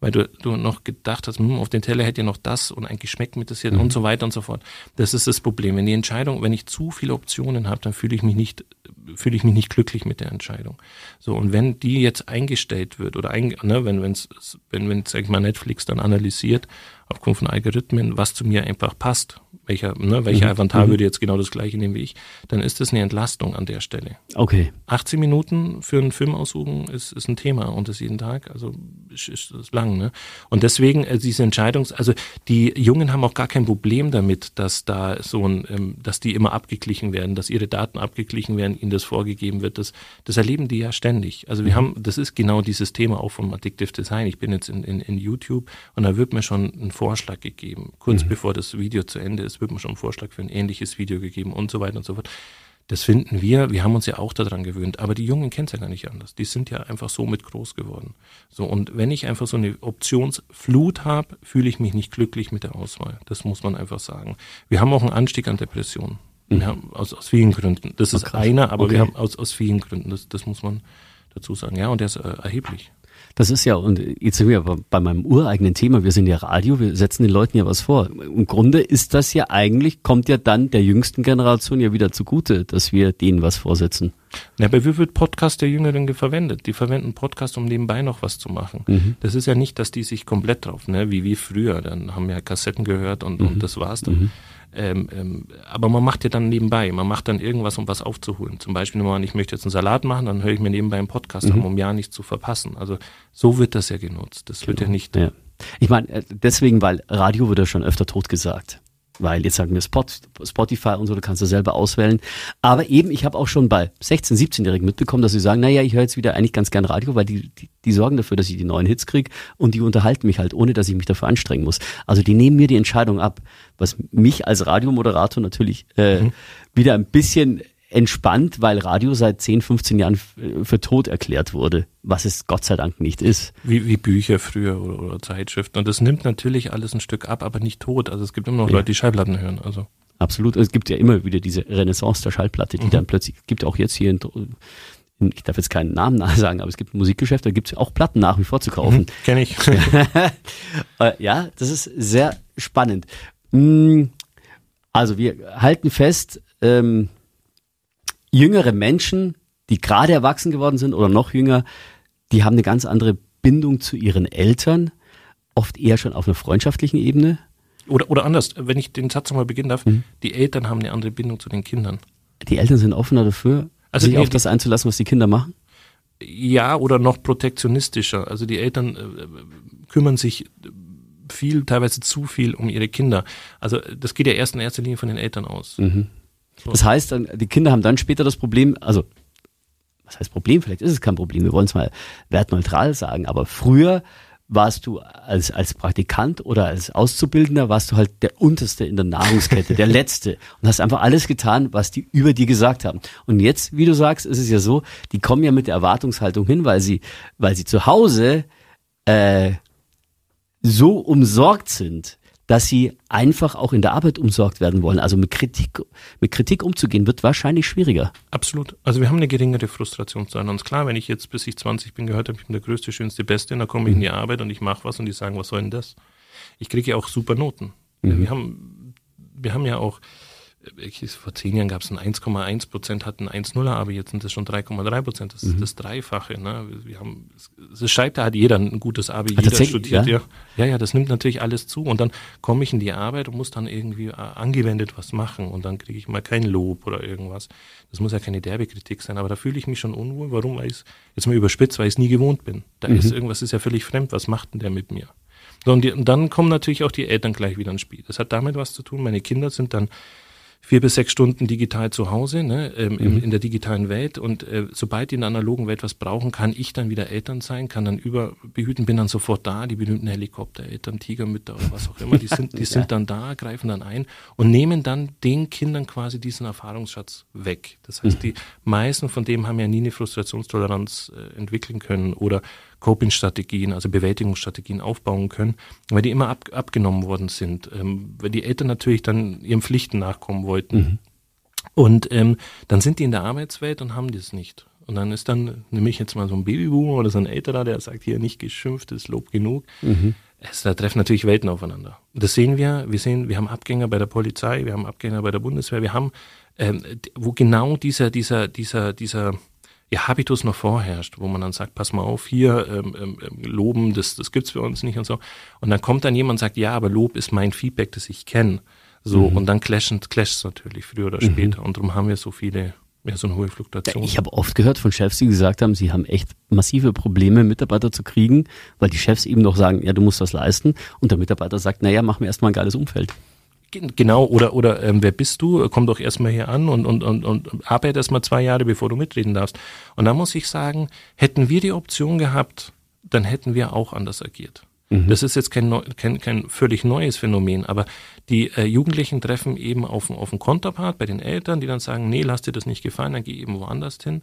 B: weil du, du noch gedacht hast, hm, auf den Teller hätte ja noch das und eigentlich schmeckt mir das jetzt
A: Mhm.
B: und so weiter und so fort. Das ist das Problem. Wenn die Entscheidung, wenn ich zu viele Optionen habe, dann fühle ich mich nicht, fühle ich mich nicht glücklich mit der Entscheidung. So, und wenn die jetzt eingestellt wird oder ein, ne, wenn, wenn's, wenn, wenn, sag ich mal, Netflix dann analysiert, aufgrund von Algorithmen, was zu mir einfach passt, welcher, ne, welcher
A: Mhm.
B: Avatar
A: Mhm.
B: würde jetzt genau das gleiche nehmen wie ich, dann ist das eine Entlastung an der Stelle.
A: Okay.
B: 18 Minuten für einen Film aussuchen ist, ist ein Thema und das jeden Tag, also ist, ist, ist lang. Ne? Und deswegen äh, diese Entscheidungs-, also die Jungen haben auch gar kein Problem damit, dass da so ein, ähm, dass die immer abgeglichen werden, dass ihre Daten abgeglichen werden, ihnen das vorgegeben wird. Das, das erleben die ja ständig. Also wir haben, das ist genau dieses Thema auch vom Addictive Design. Ich bin jetzt in, in, in YouTube und da wird mir schon ein Vorschlag gegeben. Kurz bevor das Video zu Ende ist, wird mir schon ein Vorschlag für ein ähnliches Video gegeben und so weiter und so fort. Das finden wir, wir haben uns ja auch daran gewöhnt, aber die Jungen kennen es ja gar nicht anders. Die sind ja einfach so mit groß geworden. So, und wenn ich einfach so eine Optionsflut habe, fühle ich mich nicht glücklich mit der Auswahl. Das muss man einfach sagen. Wir haben auch einen Anstieg an Depressionen. Wir haben aus, aus vielen Gründen. Das ist einer, aber
A: Okay.
B: wir haben aus, aus vielen Gründen. Das, das muss man dazu sagen. Ja, und der ist äh, erheblich.
A: Das ist ja, und jetzt sind wir bei, bei meinem ureigenen Thema, wir sind ja Radio, wir setzen den Leuten ja was vor. Im Grunde ist das ja eigentlich, kommt ja dann der jüngsten Generation ja wieder zugute, dass wir denen was vorsetzen.
B: Ja, aber wie wird Podcast der Jüngeren verwendet? Die verwenden Podcast, um nebenbei noch was zu machen.
A: Mhm.
B: Das ist ja nicht, dass die sich komplett drauf, ne, wie wir früher, dann haben wir Kassetten gehört und,
A: Mhm.
B: und das war's dann. Ähm, ähm, aber man macht ja dann nebenbei, man macht dann irgendwas, um was aufzuholen. Zum Beispiel, wenn man, ich möchte jetzt einen Salat machen, dann höre ich mir nebenbei einen Podcast
A: Mhm.
B: an, um ja nichts zu verpassen. Also so wird das ja genutzt. Das wird ja nicht.
A: Ja. Ich meine, äh, deswegen, weil Radio wird ja schon öfter tot gesagt. Weil jetzt sagen wir Spot, Spotify und so, du kannst du selber auswählen. Aber eben, ich habe auch schon bei 16-, 17-Jährigen mitbekommen, dass sie sagen, naja, ich höre jetzt wieder eigentlich ganz gern Radio, weil die, die, die sorgen dafür, dass ich die neuen Hits krieg und die unterhalten mich halt, ohne dass ich mich dafür anstrengen muss. Also die nehmen mir die Entscheidung ab, was mich als Radiomoderator natürlich äh, wieder ein bisschen entspannt, weil Radio seit 10, 15 Jahren für tot erklärt wurde, was es Gott sei Dank nicht ist.
B: Wie, wie Bücher früher oder, oder Zeitschriften. Und das nimmt natürlich alles ein Stück ab, aber nicht tot. Also es gibt immer noch
A: Ja.
B: Leute, die Schallplatten hören. Also
A: Absolut. Es gibt ja immer wieder diese Renaissance der Schallplatte, die dann plötzlich, gibt auch jetzt hier in, in, ich darf jetzt keinen Namen sagen, aber es gibt ein Musikgeschäft, da gibt es auch Platten nach wie vor zu kaufen.
B: kenne ich.
A: Äh, ja, das ist sehr spannend. Mm, Also wir halten fest, ähm, jüngere Menschen, die gerade erwachsen geworden sind oder noch jünger, die haben eine ganz andere Bindung zu ihren Eltern, oft eher schon auf einer freundschaftlichen Ebene.
B: Oder, oder anders, wenn ich den Satz nochmal beginnen darf,
A: Mhm.
B: die Eltern haben eine andere Bindung zu den Kindern.
A: Die Eltern sind offener dafür,
B: Also
A: sich
B: nee,
A: auf das einzulassen, was die Kinder machen.
B: Ja, oder noch protektionistischer. Also die Eltern äh, kümmern sich viel, teilweise zu viel um ihre Kinder. Also das geht ja erst in erster Linie von den Eltern aus.
A: Mhm. Das heißt, dann, die Kinder haben dann später das Problem, also was heißt Problem? Vielleicht ist es kein Problem. Wir wollen es mal wertneutral sagen. Aber früher warst du als, als Praktikant oder als Auszubildender, warst du halt der Unterste in der Nahrungskette, der Letzte. Und hast einfach alles getan, was die über dir gesagt haben. Und jetzt, wie du sagst, ist es ja so, die kommen ja mit der Erwartungshaltung hin, weil sie, weil sie zu Hause äh, so umsorgt sind, dass sie einfach auch in der Arbeit umsorgt werden wollen. Also mit Kritik, mit Kritik umzugehen, wird wahrscheinlich schwieriger.
B: Absolut. Also wir haben eine geringere Frustrationszeit. Und klar, wenn ich jetzt bis ich 20 bin gehört habe, ich bin der größte, schönste, beste, und dann komme ich in die Arbeit und ich mache was und die sagen, was soll denn das? Ich kriege ja auch super Noten. Wir haben, wir haben ja auch, vor zehn Jahren gab es ein 1,1 Prozent, hatten 1,0er, aber jetzt sind es schon 3,3 Prozent. Das ist das Dreifache. Ne? Wir haben, es schreibt, da hat jeder ein gutes Abi, jeder
A: tatsächlich,
B: studiert,
A: ja?
B: ja. ja. Ja, das nimmt natürlich alles zu. Und dann komme ich in die Arbeit und muss dann irgendwie äh, angewendet was machen und dann kriege ich mal kein Lob oder irgendwas. Das muss ja keine derbe Kritik sein, aber da fühle ich mich schon unwohl. Warum? Weil ich jetzt mal überspitzt, weil ich es nie gewohnt bin. Da ist irgendwas ist ja völlig fremd. Was macht denn der mit mir? So, und, die, und dann kommen natürlich auch die Eltern gleich wieder ins Spiel. Das hat damit was zu tun. Meine Kinder sind dann vier bis sechs Stunden digital zu Hause, ne, ähm, im, in der digitalen Welt. Und äh, sobald die in der analogen Welt was brauchen, kann ich dann wieder Eltern sein, kann dann überbehüten, bin dann sofort da, die berühmten Helikoptereltern, Tigermütter oder was auch immer, die sind, die sind dann da, greifen dann ein und nehmen dann den Kindern quasi diesen Erfahrungsschatz weg. Das heißt, die meisten von dem haben ja nie eine Frustrationstoleranz äh, entwickeln können oder Coping-Strategien, also Bewältigungsstrategien aufbauen können, weil die immer ab, abgenommen worden sind, ähm, weil die Eltern natürlich dann ihren Pflichten nachkommen wollten. Und ähm, dann sind die in der Arbeitswelt und haben das nicht. Und dann ist dann, nehme ich jetzt mal so ein Babyboomer oder so ein älterer, der sagt, hier nicht geschimpft, ist Lob genug. Mhm. Es, da treffen natürlich Welten aufeinander. Das sehen wir. Wir sehen, wir haben Abgänger bei der Polizei, wir haben Abgänger bei der Bundeswehr, wir haben, ähm, wo genau dieser, dieser, dieser, dieser, ja, Habitus noch vorherrscht, wo man dann sagt, pass mal auf, hier ähm, ähm, ähm loben, das, das gibt's für uns nicht und so. Und dann kommt dann jemand und sagt, ja, aber Lob ist mein Feedback, das ich kenne. So, mhm. und dann clashen, clasht natürlich früher oder mhm. später. Und darum haben wir so viele ja, so eine hohe Fluktuation.
A: Ich habe oft gehört von Chefs, die gesagt haben, sie haben echt massive Probleme, Mitarbeiter zu kriegen, weil die Chefs eben noch sagen, ja, du musst was leisten. Und der Mitarbeiter sagt, naja, mach mir erstmal ein geiles Umfeld.
B: Genau, oder, oder ähm, wer bist du? Komm doch erstmal hier an und, und, und, und arbeite erstmal zwei Jahre, bevor du mitreden darfst. Und da muss ich sagen, hätten wir die Option gehabt, dann hätten wir auch anders agiert. Mhm. Das ist jetzt kein, kein, kein völlig neues Phänomen, aber die äh, Jugendlichen treffen eben auf, auf einen Konterpart bei den Eltern, die dann sagen, nee, lass dir das nicht gefallen, dann geh eben woanders hin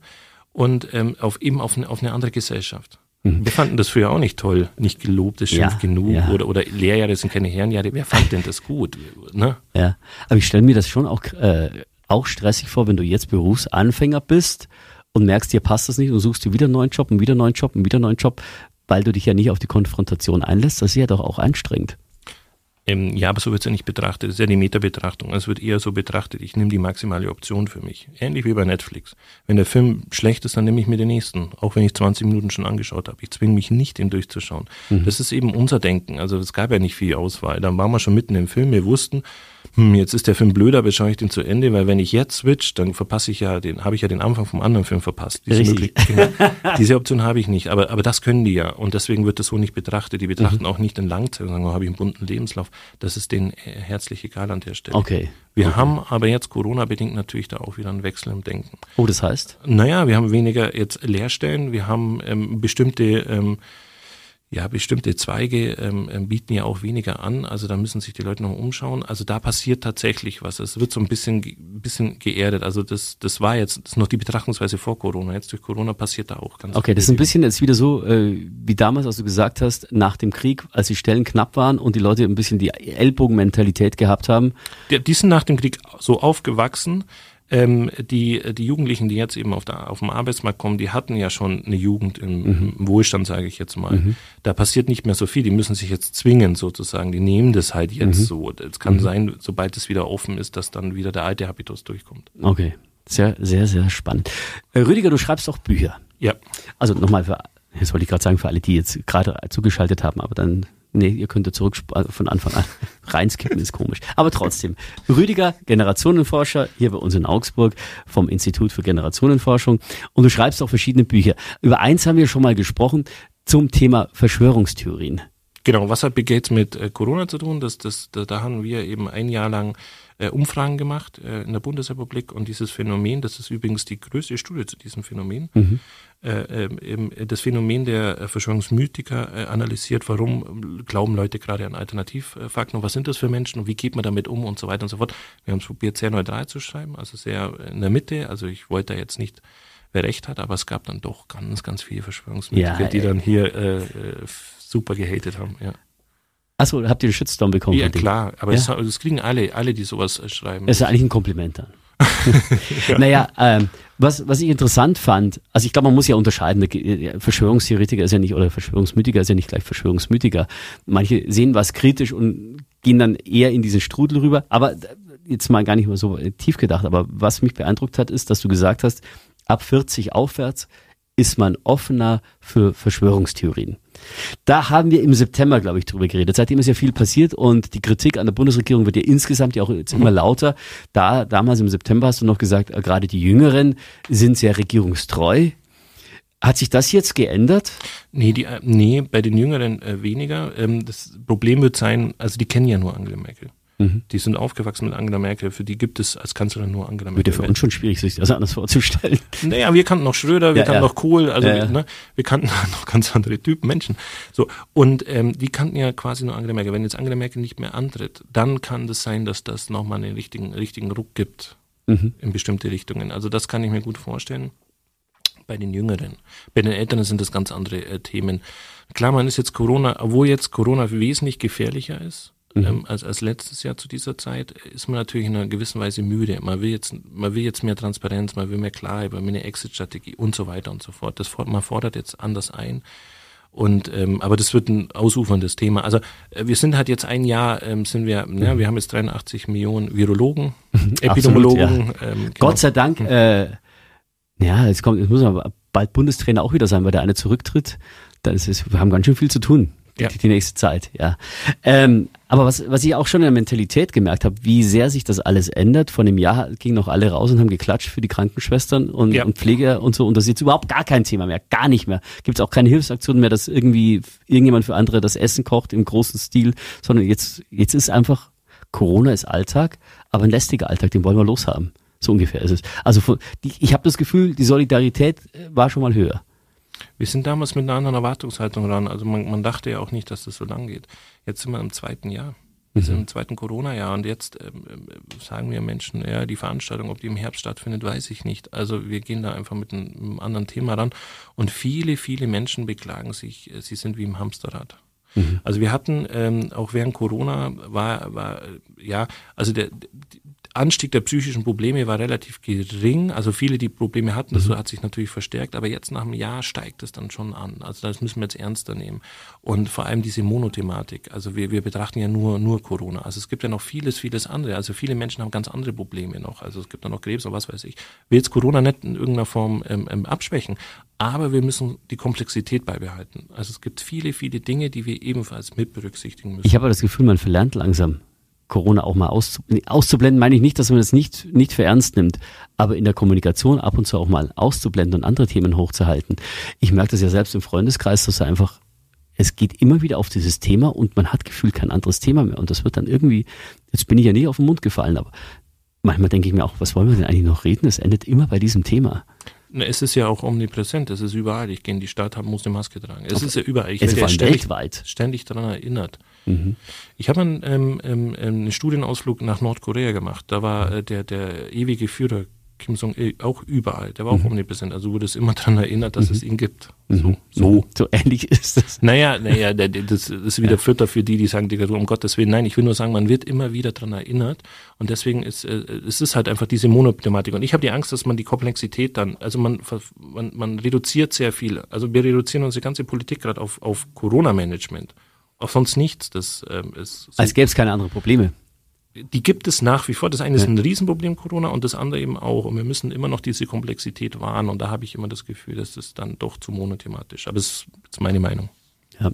B: und ähm, auf eben auf eine, auf eine andere Gesellschaft. Mhm. Wir fanden das früher auch nicht toll, nicht gelobt, ist schimpf ja, genug ja. oder oder Lehrjahre sind keine Herrenjahre. Wer fand denn das gut?
A: Ne? Ja, aber ich stelle mir das schon auch äh, auch stressig vor, wenn du jetzt Berufsanfänger bist und merkst, dir passt das nicht und suchst dir wieder einen neuen Job und wieder einen neuen Job und wieder einen neuen Job, weil du dich ja nicht auf die Konfrontation einlässt. Das ist ja doch auch anstrengend.
B: Ähm, ja, aber so wird es ja nicht betrachtet. Das ist ja die Metabetrachtung. Es wird eher so betrachtet, ich nehme die maximale Option für mich. Ähnlich wie bei Netflix. Wenn der Film schlecht ist, dann nehme ich mir den nächsten. Auch wenn ich 20 Minuten schon angeschaut habe. Ich zwinge mich nicht, ihn durchzuschauen. Mhm. Das ist eben unser Denken. Also es gab ja nicht viel Auswahl. Dann waren wir schon mitten im Film. Wir wussten, hm, jetzt ist der Film blöder, aber schaue ich den zu Ende, weil wenn ich jetzt switch, dann verpasse ich ja den, habe ich ja den Anfang vom anderen Film verpasst. Diese, Möglich genau, diese Option habe ich nicht, aber, aber das können die ja und deswegen wird das so nicht betrachtet. Die betrachten mhm. auch nicht in Langzeit, sagen, oh, habe ich einen bunten Lebenslauf. Das ist denen herzlich egal an der Stelle.
A: Okay.
B: Wir
A: okay.
B: haben aber jetzt Corona-bedingt natürlich da auch wieder einen Wechsel im Denken.
A: Oh, das heißt?
B: Naja, wir haben weniger jetzt Lehrstellen, wir haben ähm, bestimmte ähm, ja, bestimmte Zweige ähm, ähm, bieten ja auch weniger an, also da müssen sich die Leute noch umschauen. Also da passiert tatsächlich was. Es wird so ein bisschen, bisschen geerdet. Also das, das war jetzt das noch die Betrachtungsweise vor Corona. Jetzt durch Corona passiert da auch ganz
A: Okay, das ist ein bisschen jetzt wieder so äh, wie damals, als du gesagt hast, nach dem Krieg, als die Stellen knapp waren und die Leute ein bisschen die Ellbogenmentalität gehabt haben.
B: Die, die sind nach dem Krieg so aufgewachsen, ähm, die, die Jugendlichen, die jetzt eben auf, der, auf dem Arbeitsmarkt kommen, die hatten ja schon eine Jugend im, mhm. im Wohlstand, sage ich jetzt mal. Mhm. Da passiert nicht mehr so viel. Die müssen sich jetzt zwingen sozusagen. Die nehmen das halt jetzt mhm. so. Es kann mhm. sein, sobald es wieder offen ist, dass dann wieder der alte Habitus durchkommt.
A: Okay. Sehr, sehr, sehr spannend. Äh, Rüdiger, du schreibst auch Bücher.
B: Ja.
A: Also nochmal für, jetzt wollte ich gerade sagen, für alle, die jetzt gerade zugeschaltet haben, aber dann Nee, ihr könnt ja zurück also von Anfang an reinskippen, ist komisch. Aber trotzdem. Rüdiger, Generationenforscher, hier bei uns in Augsburg vom Institut für Generationenforschung. Und du schreibst auch verschiedene Bücher. Über eins haben wir schon mal gesprochen zum Thema Verschwörungstheorien.
B: Genau, was hat Bill mit äh, Corona zu tun? Das, das, da, da haben wir eben ein Jahr lang äh, Umfragen gemacht äh, in der Bundesrepublik und dieses Phänomen, das ist übrigens die größte Studie zu diesem Phänomen, mhm. äh, ähm, das Phänomen der Verschwörungsmythiker äh, analysiert, warum glauben Leute gerade an Alternativfakten und was sind das für Menschen und wie geht man damit um und so weiter und so fort. Wir haben es probiert, sehr neutral zu schreiben, also sehr in der Mitte, also ich wollte da jetzt nicht wer recht hat, aber es gab dann doch ganz, ganz viele Verschwörungsmythiker, ja, die dann hier äh, äh, super gehatet haben. Ja.
A: Achso, habt ihr den Shitstorm bekommen?
B: Ja, klar, aber ja? Das, das, kriegen alle, alle, die sowas äh, schreiben.
A: Das ist eigentlich ein Kompliment dann. ja. Naja, ähm, was, was ich interessant fand, also ich glaube, man muss ja unterscheiden, Verschwörungstheoretiker ist ja nicht, oder Verschwörungsmythiker ist ja nicht gleich Verschwörungsmythiker. Manche sehen was kritisch und gehen dann eher in diesen Strudel rüber, aber jetzt mal gar nicht mal so tief gedacht, aber was mich beeindruckt hat, ist, dass du gesagt hast, ab 40 aufwärts ist man offener für Verschwörungstheorien. Da haben wir im September, glaube ich, drüber geredet. Seitdem ist ja viel passiert und die Kritik an der Bundesregierung wird ja insgesamt ja auch jetzt immer lauter. Da, damals im September hast du noch gesagt, äh, gerade die Jüngeren sind sehr regierungstreu. Hat sich das jetzt geändert?
B: Nee, die, äh, nee bei den Jüngeren äh, weniger. Ähm, das Problem wird sein, also die kennen ja nur Angela Merkel. Mhm. Die sind aufgewachsen mit Angela Merkel. Für die gibt es als Kanzlerin nur Angela Merkel.
A: Wird ja für uns schon schwierig, sich das anders vorzustellen.
B: Naja, wir kannten noch Schröder, wir ja, kannten ja. noch Kohl, also ja, ne, wir kannten noch ganz andere Typen Menschen. So und ähm, die kannten ja quasi nur Angela Merkel. Wenn jetzt Angela Merkel nicht mehr antritt, dann kann das sein, dass das nochmal einen richtigen, richtigen Ruck gibt mhm. in bestimmte Richtungen. Also das kann ich mir gut vorstellen bei den Jüngeren. Bei den Älteren sind das ganz andere äh, Themen. Klar, man ist jetzt Corona, obwohl jetzt Corona wesentlich gefährlicher ist, mhm. ähm, als, als letztes Jahr zu dieser Zeit, ist man natürlich in einer gewissen Weise müde. Man will jetzt, man will jetzt mehr Transparenz, man will mehr Klarheit, man will eine Exit-Strategie und so weiter und so fort. Das, man fordert jetzt anders ein. Und ähm, aber das wird ein ausuferndes Thema. Also äh, wir sind halt jetzt ein Jahr ähm, sind wir, ne, wir haben jetzt 83 Millionen Virologen, Epidemiologen. Absolut,
A: ja. ähm, genau. Gott sei Dank. Äh, ja, jetzt kommt, jetzt muss man bald Bundestrainer auch wieder sein, weil der eine zurücktritt. Dann ist es, wir haben ganz schön viel zu tun ja. die, die nächste Zeit, ja. Ähm, aber was, was ich auch schon in der Mentalität gemerkt habe, wie sehr sich das alles ändert. Von dem Jahr gingen noch alle raus und haben geklatscht für die Krankenschwestern und, ja. und Pfleger und so. Und das ist jetzt überhaupt gar kein Thema mehr, gar nicht mehr. Gibt es auch keine Hilfsaktionen mehr, dass irgendwie irgendjemand für andere das Essen kocht im großen Stil, sondern jetzt, jetzt ist einfach Corona ist Alltag, aber ein lästiger Alltag, den wollen wir loshaben. So ungefähr ist es. Also von, die, ich habe das Gefühl, die Solidarität äh, war schon mal höher.
B: Wir sind damals mit einer anderen Erwartungshaltung ran. Also man, man dachte ja auch nicht, dass das so lang geht. Jetzt sind wir im zweiten Jahr. Wir mhm. sind im zweiten Corona-Jahr und jetzt ähm, äh, sagen wir Menschen, ja, die Veranstaltung, ob die im Herbst stattfindet, weiß ich nicht. Also wir gehen da einfach mit einem, einem anderen Thema ran und viele, viele Menschen beklagen sich, äh, sie sind wie im Hamsterrad. Mhm. Also wir hatten ähm, auch während Corona war, war ja, also der, Anstieg der psychischen Probleme war relativ gering. Also viele, die Probleme hatten, das mhm. hat sich natürlich verstärkt. Aber jetzt nach einem Jahr steigt es dann schon an. Also das müssen wir jetzt ernster nehmen. Und vor allem diese Monothematik. Also wir, wir betrachten ja nur, nur Corona. Also es gibt ja noch vieles, vieles andere. Also viele Menschen haben ganz andere Probleme noch. Also es gibt da noch Krebs oder was weiß ich. Will jetzt Corona nicht in irgendeiner Form ähm, ähm, abschwächen. Aber wir müssen die Komplexität beibehalten. Also es gibt viele, viele Dinge, die wir ebenfalls mit berücksichtigen müssen.
A: Ich habe das Gefühl, man verlernt langsam Corona auch mal auszublenden, meine ich nicht, dass man das nicht, nicht für ernst nimmt, aber in der Kommunikation ab und zu auch mal auszublenden und andere Themen hochzuhalten. Ich merke das ja selbst im Freundeskreis, dass er einfach, es geht immer wieder auf dieses Thema und man hat gefühlt kein anderes Thema mehr und das wird dann irgendwie, jetzt bin ich ja nie auf den Mund gefallen, aber manchmal denke ich mir auch, was wollen wir denn eigentlich noch reden? Es endet immer bei diesem Thema.
B: Es ist ja auch omnipräsent, es ist überall. Ich gehe in die Stadt, habe, muss eine Maske tragen. Es okay. ist ja überall. Ich
A: werde ja ständig, weltweit.
B: ständig daran erinnert. Mhm. Ich habe einen, ähm, ähm, einen Studienausflug nach Nordkorea gemacht. Da war äh, der, der ewige Führer Kim Jong-il auch überall. Der war auch mhm. omnipräsent. Also wurde es immer daran erinnert, dass mhm. es ihn gibt.
A: So, mhm. so. so ähnlich ist das.
B: Naja, naja, das, das ist wieder ja. Fütter für die, die sagen, Diktatur, um Gottes Willen. Nein, ich will nur sagen, man wird immer wieder daran erinnert. Und deswegen ist äh, es ist halt einfach diese Monothematik. Und ich habe die Angst, dass man die Komplexität dann, also man, man, man reduziert sehr viel. Also wir reduzieren unsere ganze Politik gerade auf, auf Corona-Management. Auch sonst nichts. Das ähm, ist
A: so. Als gäbe es keine anderen Probleme
B: die gibt es nach wie vor. Das eine ist ein Riesenproblem, Corona, und das andere eben auch. Und wir müssen immer noch diese Komplexität wahren. Und da habe ich immer das Gefühl, dass das dann doch zu monothematisch. Aber das ist meine Meinung.
A: Ja,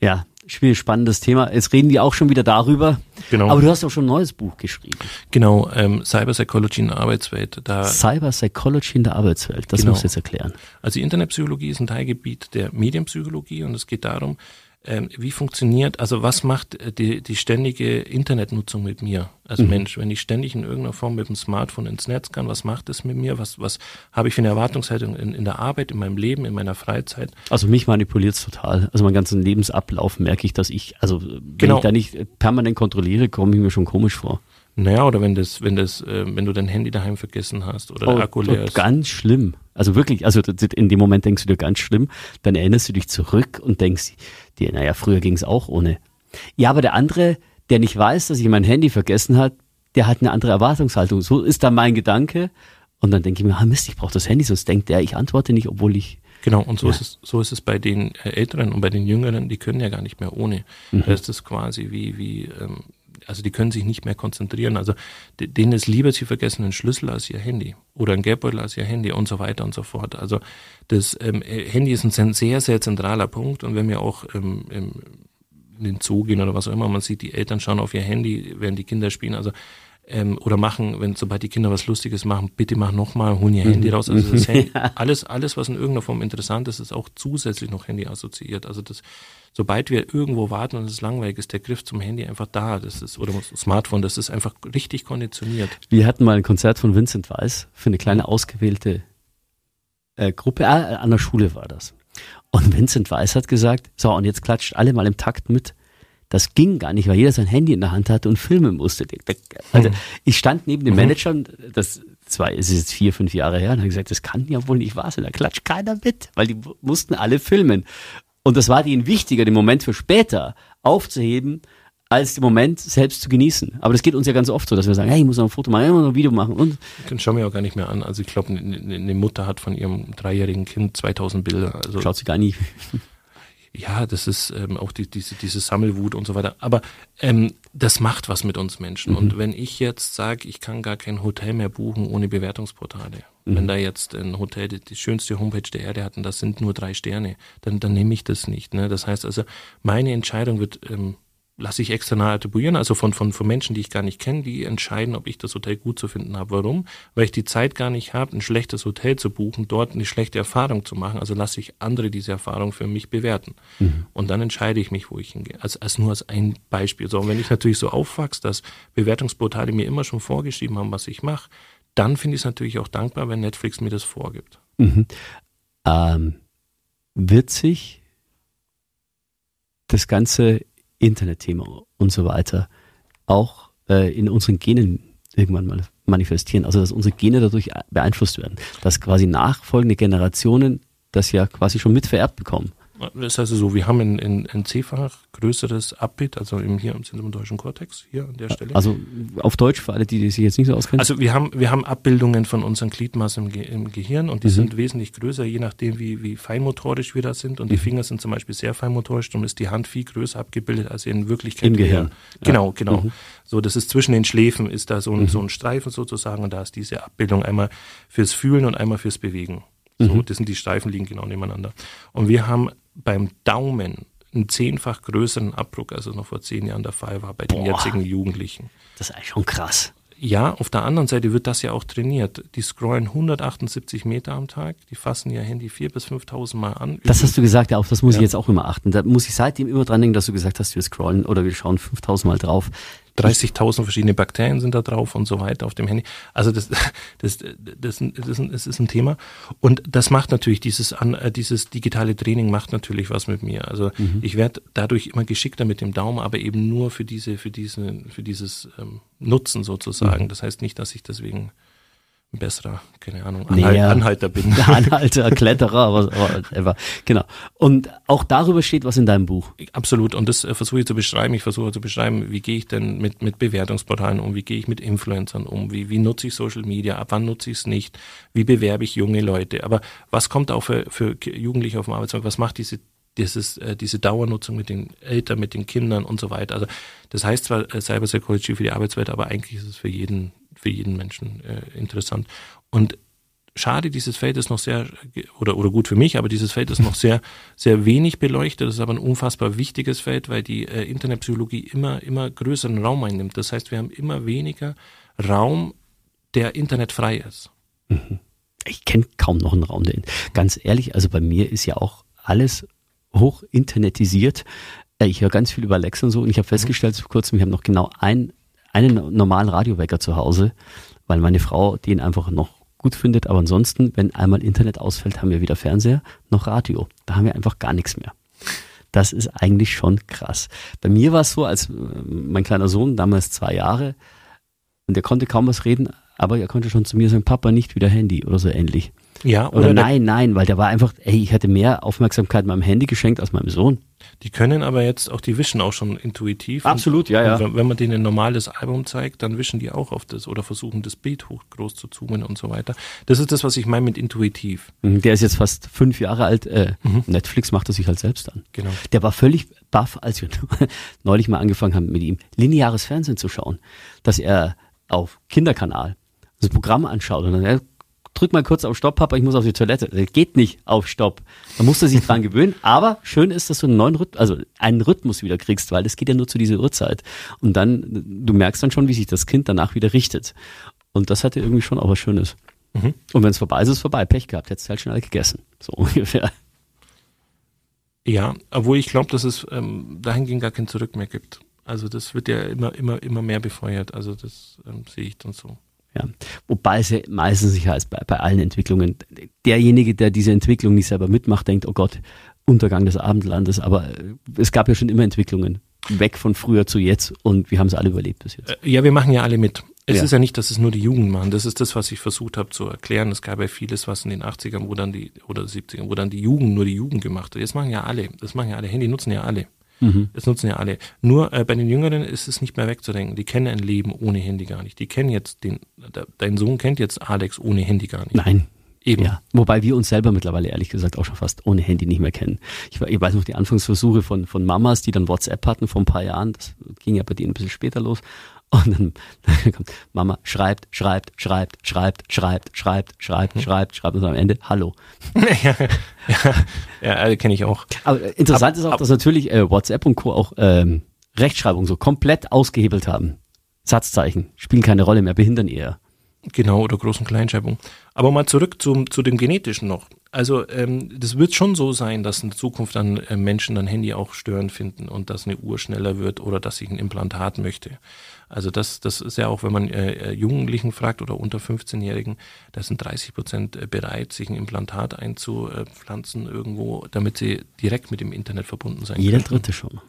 A: ja Spiel, spannendes Thema. Jetzt reden die auch schon wieder darüber. Genau. Aber du hast auch schon ein neues Buch geschrieben.
B: Genau, ähm, Cyber Psychology in der Arbeitswelt.
A: Da Cyber Psychology in der Arbeitswelt, das genau. musst du jetzt erklären.
B: Also Internetpsychologie ist ein Teilgebiet der Medienpsychologie und es geht darum, wie funktioniert, also was macht äh, die, die ständige Internetnutzung mit mir als mhm. Mensch? Wenn ich ständig in irgendeiner Form mit dem Smartphone ins Netz kann, was macht es mit mir? Was, was habe ich für eine Erwartungshaltung in, in der Arbeit, in meinem Leben, in meiner Freizeit?
A: Also mich manipuliert es total. Also meinen ganzen Lebensablauf merke ich, dass ich, also wenn genau. ich da nicht permanent kontrolliere, komme ich mir schon komisch vor.
B: Naja, oder wenn das, wenn das, äh, wenn du dein Handy daheim vergessen hast oder
A: oh, der Akku leer ist. Ganz schlimm. Also wirklich, also in dem Moment denkst du dir ganz schlimm, dann erinnerst du dich zurück und denkst dir, naja, früher ging es auch ohne. Ja, aber der andere, der nicht weiß, dass ich mein Handy vergessen hat, der hat eine andere Erwartungshaltung. So ist da mein Gedanke. Und dann denke ich mir, ah Mist, ich brauche das Handy, sonst denkt der, ich antworte nicht, obwohl ich.
B: Genau, und so ja. ist es, so ist es bei den äh, Älteren und bei den Jüngeren, die können ja gar nicht mehr ohne. Mhm. Da ist es quasi wie, wie ähm, also die können sich nicht mehr konzentrieren. Also denen ist lieber, sie vergessen einen Schlüssel als ihr Handy oder ein Geldbeutel als ihr Handy und so weiter und so fort. Also das ähm, Handy ist ein sehr, sehr zentraler Punkt und wenn wir auch ähm, in den Zoo gehen oder was auch immer, man sieht, die Eltern schauen auf ihr Handy, während die Kinder spielen. Also ähm, oder machen, wenn sobald die Kinder was Lustiges machen, bitte mach nochmal, holen ihr Handy mhm. raus. Also das Handy, alles, alles, was in irgendeiner Form interessant ist, ist auch zusätzlich noch Handy assoziiert. Also das sobald wir irgendwo warten und es ist langweilig, ist der Griff zum Handy einfach da. Das ist, oder Smartphone, das ist einfach richtig konditioniert.
A: Wir hatten mal ein Konzert von Vincent Weiss für eine kleine ausgewählte äh, Gruppe. Ah, an der Schule war das. Und Vincent Weiss hat gesagt, so, und jetzt klatscht alle mal im Takt mit. Das ging gar nicht, weil jeder sein Handy in der Hand hatte und filmen musste. Also hm. ich stand neben dem mhm. Manager, das zwei, es ist jetzt vier, fünf Jahre her, und habe gesagt, das kann ja wohl nicht wahr sein, da klatscht keiner mit, weil die mussten alle filmen. Und das war ihnen wichtiger, den Moment für später aufzuheben, als den Moment selbst zu genießen. Aber das geht uns ja ganz oft so, dass wir sagen, hey, ich muss noch ein Foto machen, ich muss noch ein Video machen. Und
B: Den schauen wir auch gar nicht mehr an. Also ich glaube, eine eine Mutter hat von ihrem dreijährigen Kind 2000 Bilder. Also
A: schaut sie gar nie.
B: Ja, das ist ähm, auch die, diese, diese Sammelwut und so weiter. Aber ähm, das macht was mit uns Menschen. Und wenn ich jetzt sage, ich kann gar kein Hotel mehr buchen ohne Bewertungsportale, wenn da jetzt ein Hotel die, die schönste Homepage der Erde hat und das sind nur drei Sterne, dann, dann nehme ich das nicht. Ne? Das heißt also, meine Entscheidung wird ähm, lasse ich external attribuieren, also von, von, von Menschen, die ich gar nicht kenne, die entscheiden, ob ich das Hotel gut zu finden habe. Warum? Weil ich die Zeit gar nicht habe, ein schlechtes Hotel zu buchen, dort eine schlechte Erfahrung zu machen. Also lasse ich andere diese Erfahrung für mich bewerten. Und dann entscheide ich mich, wo ich hingehe. Als, als nur als ein Beispiel. So, und wenn ich natürlich so aufwachse, dass Bewertungsportale mir immer schon vorgeschrieben haben, was ich mache, dann finde ich es natürlich auch dankbar, wenn Netflix mir das vorgibt.
A: Ähm, wird sich das ganze Internetthema und so weiter auch äh, in unseren Genen irgendwann mal manifestieren. Also dass unsere Gene dadurch beeinflusst werden. Dass quasi nachfolgende Generationen das ja quasi schon mit vererbt bekommen.
B: Das heißt so, wir haben ein, ein, ein C-Fach größeres Abbild, also im, hier im Zentrum deutschen Kortex, hier an der Stelle.
A: Also auf Deutsch für alle, die sich jetzt nicht so auskennen.
B: Also wir haben, wir haben Abbildungen von unseren Gliedmaßen im, Ge im Gehirn und die
A: Mhm.
B: sind wesentlich größer, je nachdem, wie, wie feinmotorisch wir da sind. Und die
A: Mhm.
B: Finger sind zum Beispiel sehr feinmotorisch, darum ist die Hand viel größer abgebildet, als sie in Wirklichkeit
A: Im Gehirn.
B: wäre. Genau, genau.
A: Mhm.
B: So, das ist zwischen den Schläfen, ist da so ein, so ein Streifen sozusagen und da ist diese Abbildung einmal fürs Fühlen und einmal fürs Bewegen. So,
A: Mhm.
B: das sind die Streifen liegen genau nebeneinander. Und wir haben beim Daumen einen zehnfach größeren Abdruck, als es noch vor zehn Jahren der Fall war bei den
A: Boah.
B: jetzigen Jugendlichen.
A: das ist eigentlich schon krass.
B: Ja, auf der anderen Seite wird das ja auch trainiert. Die scrollen 178 Meter am Tag, die fassen ihr Handy 4.000 bis 5.000 Mal an.
A: Das hast du gesagt, ja, auf das muss ich
B: Ja.
A: jetzt auch immer achten. Da muss ich seitdem immer dran denken, dass du gesagt hast, wir scrollen oder wir schauen 5000 Mal drauf.
B: 30.000 verschiedene Bakterien sind da drauf und so weiter auf dem Handy. Also das, das, das, das, ist ein Thema. Und das macht natürlich dieses, äh, dieses digitale Training macht natürlich was mit mir. Also ich werde dadurch immer geschickter mit dem Daumen, aber eben nur für diese, für diese, für dieses ähm, Nutzen sozusagen. Das heißt nicht, dass ich deswegen ein besserer, keine Ahnung,
A: Nee,
B: Anhal
A: ja.
B: Anhalter bin.
A: Anhalter, Kletterer, aber, aber whatever. Genau. Und auch darüber steht was in deinem Buch.
B: Absolut. Und das äh, versuche ich zu beschreiben. Ich versuche zu beschreiben, wie gehe ich denn mit, mit Bewertungsportalen um, wie gehe ich mit Influencern um, wie, wie nutze ich Social Media, ab wann nutze ich es nicht, wie bewerbe ich junge Leute. Aber was kommt auch für, für Jugendliche auf dem Arbeitsmarkt? Was macht diese dieses, äh, diese Dauernutzung mit den Eltern, mit den Kindern und so weiter. Also das heißt zwar äh, Cyber Psychology für die Arbeitswelt, aber eigentlich ist es für jeden, für jeden Menschen äh, interessant. Und schade, dieses Feld ist noch sehr, oder, oder gut für mich, aber dieses Feld ist noch sehr, sehr wenig beleuchtet. Das ist aber ein unfassbar wichtiges Feld, weil die äh, Internetpsychologie immer, immer größeren Raum einnimmt. Das heißt, wir haben immer weniger Raum, der internetfrei ist.
A: Ich kenne kaum noch einen Raum, den. Ganz ehrlich, also bei mir ist ja auch alles hoch internetisiert. Äh, Ich höre ganz viel über Alexa und so und ich habe festgestellt vor kurzem, ich habe noch genau ein, einen normalen Radiowecker zu Hause, weil meine Frau den einfach noch gut findet. Aber ansonsten, wenn einmal Internet ausfällt, haben wir weder Fernseher noch Radio. Da haben wir einfach gar nichts mehr. Das ist eigentlich schon krass. Bei mir war es so, als äh, mein kleiner Sohn, damals zwei Jahre, und der konnte kaum was reden, aber er konnte schon zu mir sagen, Papa, nicht wieder Handy oder so ähnlich.
B: Ja,
A: Oder,
B: der-
A: nein, nein, weil der war einfach, ey, ich hätte mehr Aufmerksamkeit meinem Handy geschenkt als meinem Sohn.
B: Die können aber jetzt auch, die wischen auch schon intuitiv.
A: Absolut, ja, ja.
B: Und wenn, wenn man denen ein normales Album zeigt, dann wischen die auch auf das oder versuchen das Bild hoch groß zu zoomen und so weiter. Das ist das, was ich meine mit intuitiv.
A: Mhm, Der ist jetzt fast fünf Jahre alt. Äh, Netflix macht er sich halt selbst an.
B: Genau.
A: Der war völlig baff, als wir neulich mal angefangen haben, mit ihm lineares Fernsehen zu schauen, dass er auf Kinderkanal das Programm anschaut und dann, drück mal kurz auf Stopp, Papa, ich muss auf die Toilette. Das geht nicht auf Stopp. Da musst du sich dran gewöhnen. Aber schön ist, dass du einen neuen Rhythmus, also einen Rhythmus wieder kriegst, weil das geht ja nur zu dieser Uhrzeit. Und dann, du merkst dann schon, wie sich das Kind danach wieder richtet. Und das hatte irgendwie schon auch was Schönes. Und wenn es vorbei ist, ist es vorbei. Pech gehabt, hättest du halt schnell gegessen. So ungefähr.
B: Ja, obwohl ich glaube, dass es ähm, dahingehend gar kein Zurück mehr gibt. Also das wird ja immer, immer, immer mehr befeuert. Also das ähm, sehe ich dann so.
A: Ja. Wobei es ja meistens sicher ist bei, bei allen Entwicklungen. Derjenige, der diese Entwicklung nicht selber mitmacht, denkt, oh Gott, Untergang des Abendlandes. Aber äh, es gab ja schon immer Entwicklungen. Weg von früher zu jetzt und wir haben es alle überlebt bis jetzt.
B: Äh, Ja, wir machen ja alle mit. Es
A: Ja.
B: ist ja nicht, dass es nur die Jugend machen. Das ist das, was ich versucht habe zu erklären. Es gab ja vieles, was in den 80ern, wo dann die, oder 70ern, wo dann die Jugend nur die Jugend gemacht hat. Jetzt machen ja alle, das machen ja alle, Handy nutzen ja alle. Das nutzen ja alle. Nur äh, bei den Jüngeren ist es nicht mehr wegzudenken. Die kennen ein Leben ohne Handy gar nicht. Die kennen jetzt den, de, dein Sohn kennt jetzt Alex ohne Handy gar nicht.
A: Nein.
B: Eben.
A: Ja, wobei wir uns selber mittlerweile ehrlich gesagt auch schon fast ohne Handy nicht mehr kennen. Ich, ich weiß noch die Anfangsversuche von, von Mamas, die dann WhatsApp hatten vor ein paar Jahren. Das ging ja bei denen ein bisschen später los. Und dann, dann kommt Mama schreibt, schreibt, schreibt, schreibt, schreibt, schreibt, schreibt,
B: Mhm.
A: schreibt, schreibt und am Ende Hallo.
B: ja, ja, ja kenne ich auch.
A: Aber interessant ist auch, dass natürlich äh, WhatsApp und Co. auch ähm, Rechtschreibung so komplett ausgehebelt haben. Satzzeichen spielen keine Rolle mehr, behindern eher.
B: Genau, oder Groß- und Kleinschreibung. Aber mal zurück zum, zu dem Genetischen noch. Also ähm, das wird schon so sein, dass in Zukunft dann äh, Menschen dann Handy auch störend finden und dass eine Uhr schneller wird oder dass ich ein Implantat möchte. Also das, das ist ja auch, wenn man äh, Jugendlichen fragt oder unter 15-Jährigen, da sind 30 Prozent äh, bereit, sich ein Implantat einzupflanzen irgendwo, damit sie direkt mit dem Internet verbunden sein
A: Jeder
B: können.
A: Dritte schon.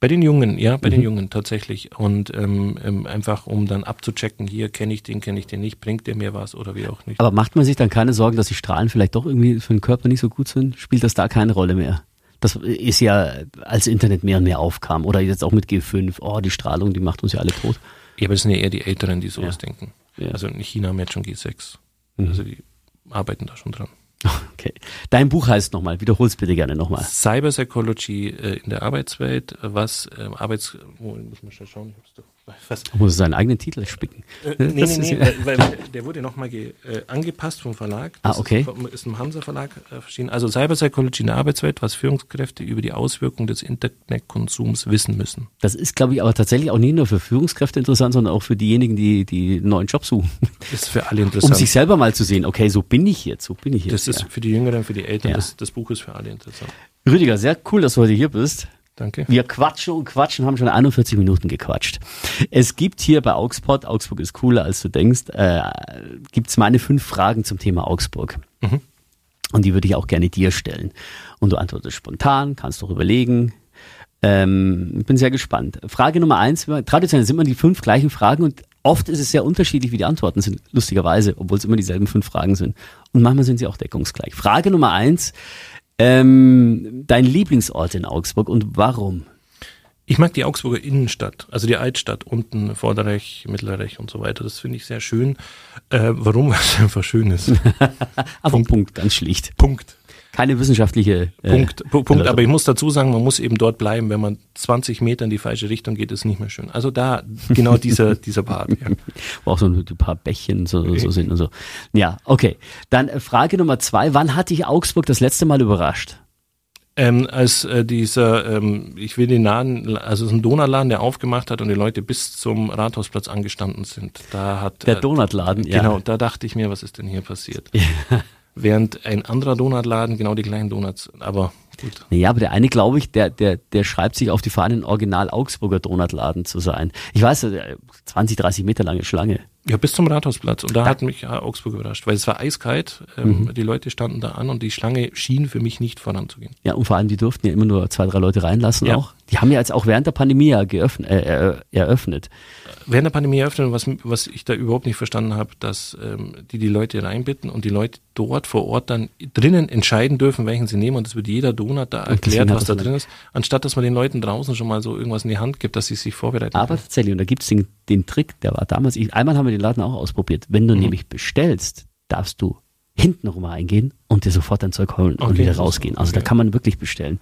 B: Bei den Jungen, ja, bei
A: Mhm.
B: den Jungen tatsächlich. Und ähm, ähm, einfach, um dann abzuchecken, hier kenne ich den, kenne ich den nicht, bringt der mir was oder wie auch nicht.
A: Aber macht man sich dann keine Sorgen, dass die Strahlen vielleicht doch irgendwie für den Körper nicht so gut sind? Spielt das da keine Rolle mehr? Das ist ja, als Internet mehr und mehr aufkam oder jetzt auch mit G5, oh, die Strahlung, die macht uns ja alle tot.
B: Ja, aber das sind ja eher die Älteren, die sowas
A: Ja.
B: denken.
A: Ja.
B: Also in China haben wir jetzt schon G6.
A: Mhm.
B: Also die arbeiten da schon dran.
A: Okay. Dein Buch heißt nochmal, wiederhol's bitte gerne nochmal.
B: Cyber Psychology äh, in der Arbeitswelt, was ähm, Arbeits... Oh, muss man schnell schauen. Ich hab's doch- Was?
A: Da muss er seinen eigenen Titel spicken.
B: Äh, nee,
A: Das
B: nee, nee,
A: ja-
B: weil, weil der wurde nochmal äh, angepasst vom Verlag.
A: Ah, okay.
B: Ist, vom- ist im Hansa Verlag äh, erschienen. Also Cyber Psychology in der Arbeitswelt, was Führungskräfte über die Auswirkungen des Internetkonsums wissen müssen.
A: Das ist, glaube ich, aber tatsächlich auch nicht nur für Führungskräfte interessant, sondern auch für diejenigen, die, die einen neuen Job suchen.
B: Ist für alle
A: Um
B: interessant.
A: sich selber mal zu sehen, okay, so bin ich jetzt, so bin ich jetzt.
B: das ist
A: ja.
B: für die Jüngeren, für die Eltern,
A: Ja.
B: das, das Buch ist für alle interessant.
A: Rüdiger, sehr cool, dass du heute hier bist.
B: Danke.
A: Wir quatschen und quatschen, haben schon 41 Minuten gequatscht. Es gibt hier bei Augsburg, Augsburg ist cooler als du denkst, äh, gibt's meine fünf Fragen zum Thema Augsburg.
B: Mhm.
A: Und die würde ich auch gerne dir stellen. Und du antwortest spontan, kannst doch überlegen. Ähm, bin sehr gespannt. Frage Nummer eins, traditionell sind immer die fünf gleichen Fragen und oft ist es sehr unterschiedlich, wie die Antworten sind, lustigerweise, obwohl es immer dieselben fünf Fragen sind. Und manchmal sind sie auch deckungsgleich. Frage Nummer eins, ähm, dein Lieblingsort in Augsburg und warum?
B: Ich mag die Augsburger Innenstadt, also die Altstadt unten, Vorderreich, Mittelreich und so weiter. Das finde ich sehr schön. Äh, warum? Weil es einfach schön ist.
A: Aber Punkt. Punkt, ganz schlicht.
B: Punkt.
A: Keine wissenschaftliche äh,
B: Punkt. Pu- Punkt. Aber ich muss dazu sagen, man muss eben dort bleiben. Wenn man 20 Meter in die falsche Richtung geht, ist nicht mehr schön. Also da, genau dieser, dieser Part. Ja.
A: wo auch so ein paar Bächchen so, so sind und so. Ja, okay. Dann äh, Frage Nummer zwei. Wann hat dich Augsburg das letzte Mal überrascht?
B: Ähm, als äh, dieser, ähm, ich will den Laden, also es ist ein Donutladen, der aufgemacht hat und die Leute bis zum Rathausplatz angestanden sind. Da hat
A: Der
B: äh,
A: Donutladen, ja.
B: Genau, da dachte ich mir, was ist denn hier passiert? Während ein anderer Donutladen genau die gleichen Donuts, aber gut.
A: Ja, aber der eine, glaube ich, der, der, der schreibt sich auf die Fahne, ein Original Augsburger Donutladen zu sein. Ich weiß, äh, 20, 30 Meter lange Schlange.
B: Ja, bis zum Rathausplatz. Und da hat mich ja, Augsburg überrascht, weil es war eiskalt. Ähm, Die Leute standen da an und die Schlange schien für mich nicht voranzugehen.
A: Ja, und vor allem, die durften ja immer nur zwei, drei Leute reinlassen
B: Ja.
A: auch. Die haben ja jetzt auch während der Pandemie ja geöffnet, äh, äh, eröffnet.
B: Während der Pandemie eröffnet, was, was ich da überhaupt nicht verstanden habe, dass ähm, die die Leute reinbitten und die Leute dort vor Ort dann drinnen entscheiden dürfen, welchen sie nehmen und es wird jeder Donut da erklärt, was da drin ist, anstatt dass man den Leuten draußen schon mal so irgendwas in die Hand gibt, dass sie sich vorbereiten
A: Aber
B: können.
A: tatsächlich, und da gibt's den, den Trick, der war damals, ich, einmal haben wir den Laden auch ausprobiert. Wenn
B: Mhm.
A: du nämlich bestellst, darfst du hinten rum reingehen und dir sofort dein Zeug holen und
B: Okay,
A: wieder
B: das ist-
A: rausgehen. Also da
B: okay.
A: kann man wirklich bestellen.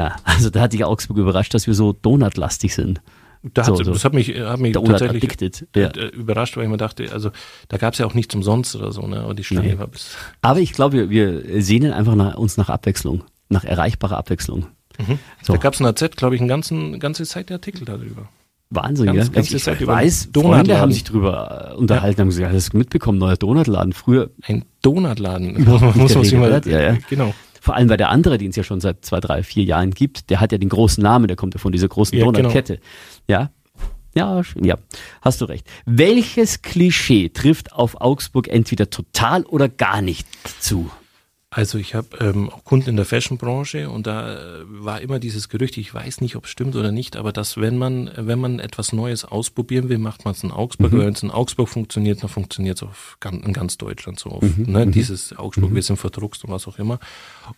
A: Ja, also da hat sich Augsburg überrascht, dass wir so donutlastig sind.
B: Da
A: so,
B: hat,
A: so.
B: Das hat mich, hat mich
A: Donut
B: tatsächlich
A: addicted. Ja.
B: äh, überrascht, weil ich mir dachte, also da gab es ja auch nichts umsonst oder so, ne? Und die Schlange
A: Nee.
B: war bis.
A: Aber ich glaube, wir, wir sehnen einfach nach, uns nach Abwechslung, nach erreichbarer Abwechslung. So.
B: Da gab es in der Z, glaube ich, einen ganzen, ganze Seite Artikel darüber.
A: Wahnsinn,
B: Ganz-
A: ja.
B: ganze
A: ich,
B: Zeit
A: weiß. Freunde haben sich drüber äh, unterhalten, haben gesagt, hast du mitbekommen, neuer Donutladen. Früher,
B: Ein Donutladen. Muss man sich mal,
A: ja, ja.
B: Genau.
A: Vor allem weil der andere, den es ja schon seit zwei, drei, vier Jahren gibt, der hat ja den großen Namen, der kommt ja von dieser großen
B: Ja, genau.
A: Donutkette. Ja. Ja, sch- ja, hast du recht. Welches Klischee trifft auf Augsburg entweder total oder gar nicht zu?
B: Also ich habe ähm, auch Kunden in der Fashion-Branche und da äh, war immer dieses Gerücht, ich weiß nicht, ob es stimmt oder nicht, aber dass wenn man, wenn man etwas Neues ausprobieren will, macht man es in Augsburg. Mhm. Wenn es in Augsburg funktioniert, dann funktioniert es in ganz Deutschland so. Auf, mhm. ne, mhm. Dieses Augsburg, mhm. wir sind verdruckst und was auch immer.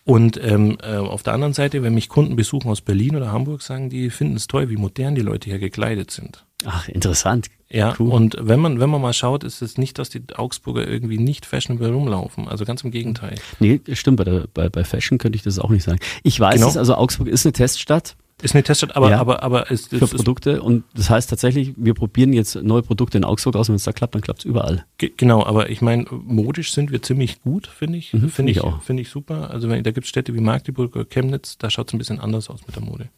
B: Und ähm, äh, auf der anderen Seite, wenn mich Kunden besuchen aus Berlin oder Hamburg, sagen die, finden es toll, wie modern die Leute hier gekleidet sind.
A: Ach, interessant.
B: Ja, cool. und wenn man, wenn man mal schaut, ist es nicht, dass die Augsburger irgendwie nicht fashionable rumlaufen. Also ganz im Gegenteil.
A: Nee, stimmt, bei, bei, bei Fashion könnte ich das auch nicht sagen. Ich weiß genau. es, also Augsburg ist eine Teststadt.
B: Ist eine Teststadt, aber, ja, aber, aber ist,
A: für ist, Produkte und das heißt tatsächlich, wir probieren jetzt neue Produkte in Augsburg aus und wenn es da klappt, dann klappt es überall.
B: Genau, aber ich meine, modisch sind wir ziemlich gut, finde ich. Mhm, finde ich, ich auch. Finde ich super. Also wenn, da gibt es Städte wie Magdeburg oder Chemnitz, da schaut es ein bisschen anders aus mit der Mode.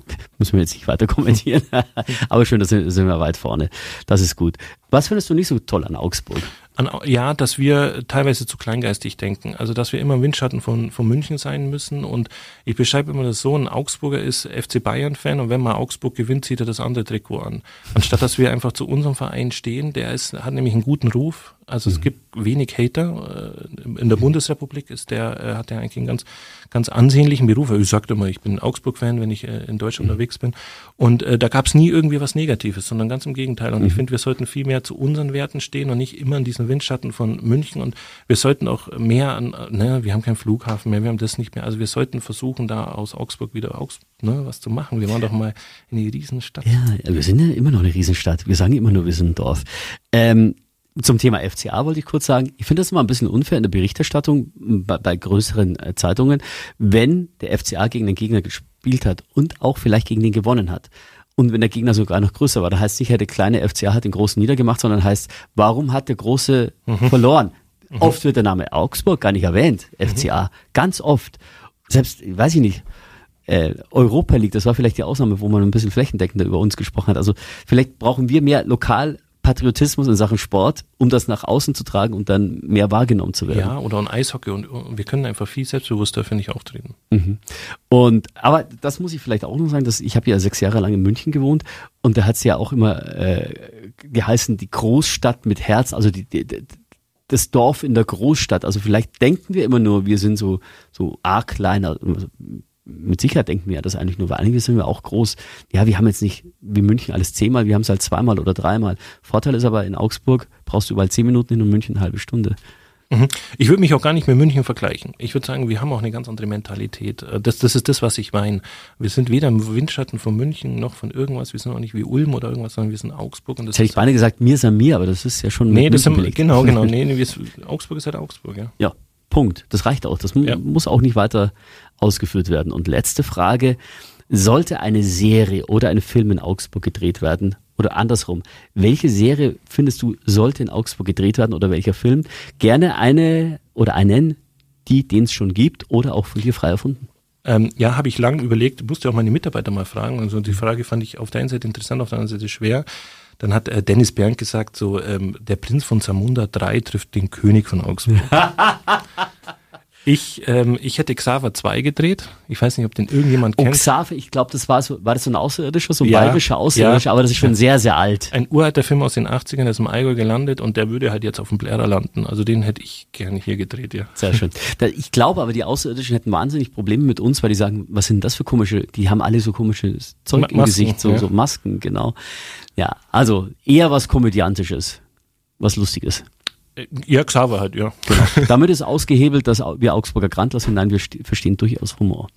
A: Müssen wir jetzt nicht weiter kommentieren. Aber schön, da sind, wir weit vorne. Das ist gut. Was findest du nicht so toll an Augsburg?
B: An, ja, dass wir teilweise zu kleingeistig denken. Also, dass wir immer im Windschatten von, von München sein müssen. Und ich beschreibe immer das so, ein Augsburger ist FC Bayern-Fan und wenn mal Augsburg gewinnt, zieht er das andere Trikot an. Anstatt, dass wir einfach zu unserem Verein stehen, der ist, hat nämlich einen guten Ruf, also mhm. es gibt wenig Hater. Äh, in der Bundesrepublik ist der, äh, hat er eigentlich einen ganz, ganz ansehnlichen Beruf. Ich sagte immer, ich bin Augsburg-Fan, wenn ich äh, in Deutschland mhm. unterwegs bin. Und äh, da gab es nie irgendwie was Negatives, sondern ganz im Gegenteil. Und mhm. ich finde, wir sollten viel mehr zu unseren Werten stehen und nicht immer in diesen Windschatten von München. Und wir sollten auch mehr an, ne, wir haben keinen Flughafen mehr, wir haben das nicht mehr. Also wir sollten versuchen, da aus Augsburg wieder Augs, ne, was zu machen. Wir waren doch mal in die Riesenstadt.
A: Ja, wir sind ja immer noch eine Riesenstadt. Wir sagen immer nur, wir sind ein Dorf. Ähm, zum Thema FCA wollte ich kurz sagen, ich finde das immer ein bisschen unfair in der Berichterstattung bei, bei größeren äh, Zeitungen, wenn der FCA gegen den Gegner gespielt hat und auch vielleicht gegen den gewonnen hat. Und wenn der Gegner sogar noch größer war, da heißt nicht, der kleine FCA hat den großen niedergemacht, sondern heißt, warum hat der große mhm. verloren? Mhm. Oft wird der Name Augsburg gar nicht erwähnt, FCA, mhm. ganz oft. Selbst, weiß ich nicht, äh, Europa League, das war vielleicht die Ausnahme, wo man ein bisschen flächendeckender über uns gesprochen hat. Also vielleicht brauchen wir mehr lokal Patriotismus in Sachen Sport, um das nach außen zu tragen und dann mehr wahrgenommen zu werden.
B: Ja, oder ein Eishockey und, und wir können einfach viel selbstbewusster, finde ich, auftreten.
A: Mhm. Und aber das muss ich vielleicht auch noch sagen, dass ich habe ja sechs Jahre lang in München gewohnt und da hat es ja auch immer äh, geheißen, die Großstadt mit Herz, also die, die, das Dorf in der Großstadt. Also vielleicht denken wir immer nur, wir sind so so arg kleiner, mit Sicherheit denken wir ja das eigentlich nur, weil einige sind wir auch groß. Ja, wir haben jetzt nicht wie München alles zehnmal, wir haben es halt zweimal oder dreimal. Vorteil ist aber, in Augsburg brauchst du überall zehn Minuten hin und München eine halbe Stunde.
B: Mhm. Ich würde mich auch gar nicht mit München vergleichen. Ich würde sagen, wir haben auch eine ganz andere Mentalität. Äh, das, das ist das, was ich meine. Wir sind weder im Windschatten von München noch von irgendwas. Wir sind auch nicht wie Ulm oder irgendwas, sondern wir sind Augsburg.
A: Und das, hätte ich beinahe gesagt, mir ist mir, aber das ist ja schon.
B: Nee, das haben, genau, genau. Nee, nee, Augsburg ist halt Augsburg, ja.
A: Ja, Punkt. Das reicht auch. Das ja. muss auch nicht weiter ausgeführt werden. Und letzte Frage. Sollte eine Serie oder ein Film in Augsburg gedreht werden? Oder andersrum, welche Serie findest du, sollte in Augsburg gedreht werden oder welcher Film? Gerne eine oder einen, die, den es schon gibt oder auch von dir frei erfunden.
B: Ähm, ja, habe ich lange überlegt, musste auch meine Mitarbeiter mal fragen. Also die Frage fand ich auf der einen Seite interessant, auf der anderen Seite schwer. Dann hat äh, Dennis Bernd gesagt, so ähm, der Prinz von Zamunda 3 trifft den König von Augsburg. Ich, ähm, ich hätte Xaver 2 gedreht. Ich weiß nicht, ob den irgendjemand oh, kennt.
A: Xaver, ich glaube, das war so, war das so ein Außerirdischer, so ein ja, bayerischer Außerirdischer, ja. aber das ist schon sehr, sehr alt.
B: Ein uralter Film aus den 80ern, der ist im Allgäu gelandet und der würde halt jetzt auf dem Blärer landen. Also den hätte ich gerne hier gedreht, ja.
A: Sehr schön. Ich glaube aber, die Außerirdischen hätten wahnsinnig Probleme mit uns, weil die sagen, was sind das für komische, die haben alle so komisches Zeug Ma im Masken, Gesicht, so, ja. so Masken, genau. Ja, also eher was Komödiantisches, was Lustiges.
B: Ja, Xaver halt, ja.
A: Genau. Damit ist ausgehebelt, dass wir Augsburger Grandler sind. Nein, wir verstehen durchaus Humor.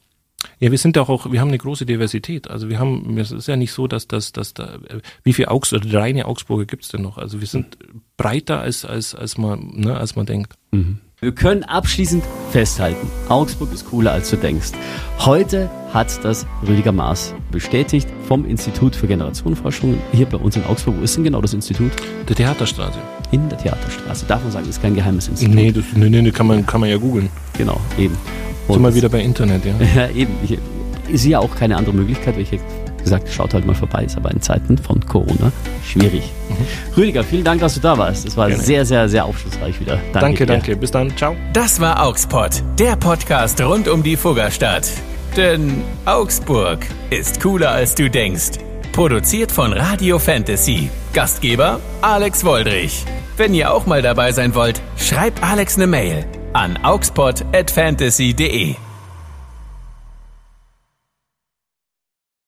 B: Ja, wir sind auch, wir haben eine große Diversität. Also wir haben, es ist ja nicht so, dass, dass, dass da, wie viel Augs oder reine Augsburger gibt's denn noch? Also wir sind breiter als, als, als man, ne, als man denkt.
A: Mhm. Wir können abschließend festhalten, Augsburg ist cooler als du denkst. Heute hat das Rüdiger Maas bestätigt vom Institut für Generationenforschung hier bei uns in Augsburg. Wo ist denn genau das Institut?
B: Der Theaterstraße.
A: In der Theaterstraße. Darf man sagen, ist kein geheimes Institut.
B: Nee, das, nee, nee, kann man, kann man ja googeln.
A: Genau, eben.
B: Und Sind wir wieder bei Internet, ja.
A: ja, eben. Ich, sehe ja auch keine andere Möglichkeit, welche gesagt, schaut halt mal vorbei, ist aber in Zeiten von Corona schwierig. Mhm. Rüdiger, vielen Dank, dass du da warst. Es war Gerne. sehr, sehr, sehr aufschlussreich wieder.
B: Danke, danke, danke. Bis dann. Ciao.
C: Das war Augspot, der Podcast rund um die Fuggerstadt. Denn Augsburg ist cooler als du denkst. Produziert von Radio Fantasy. Gastgeber Alex Woldrich. Wenn ihr auch mal dabei sein wollt, schreibt Alex eine Mail an augspot@fantasy.de.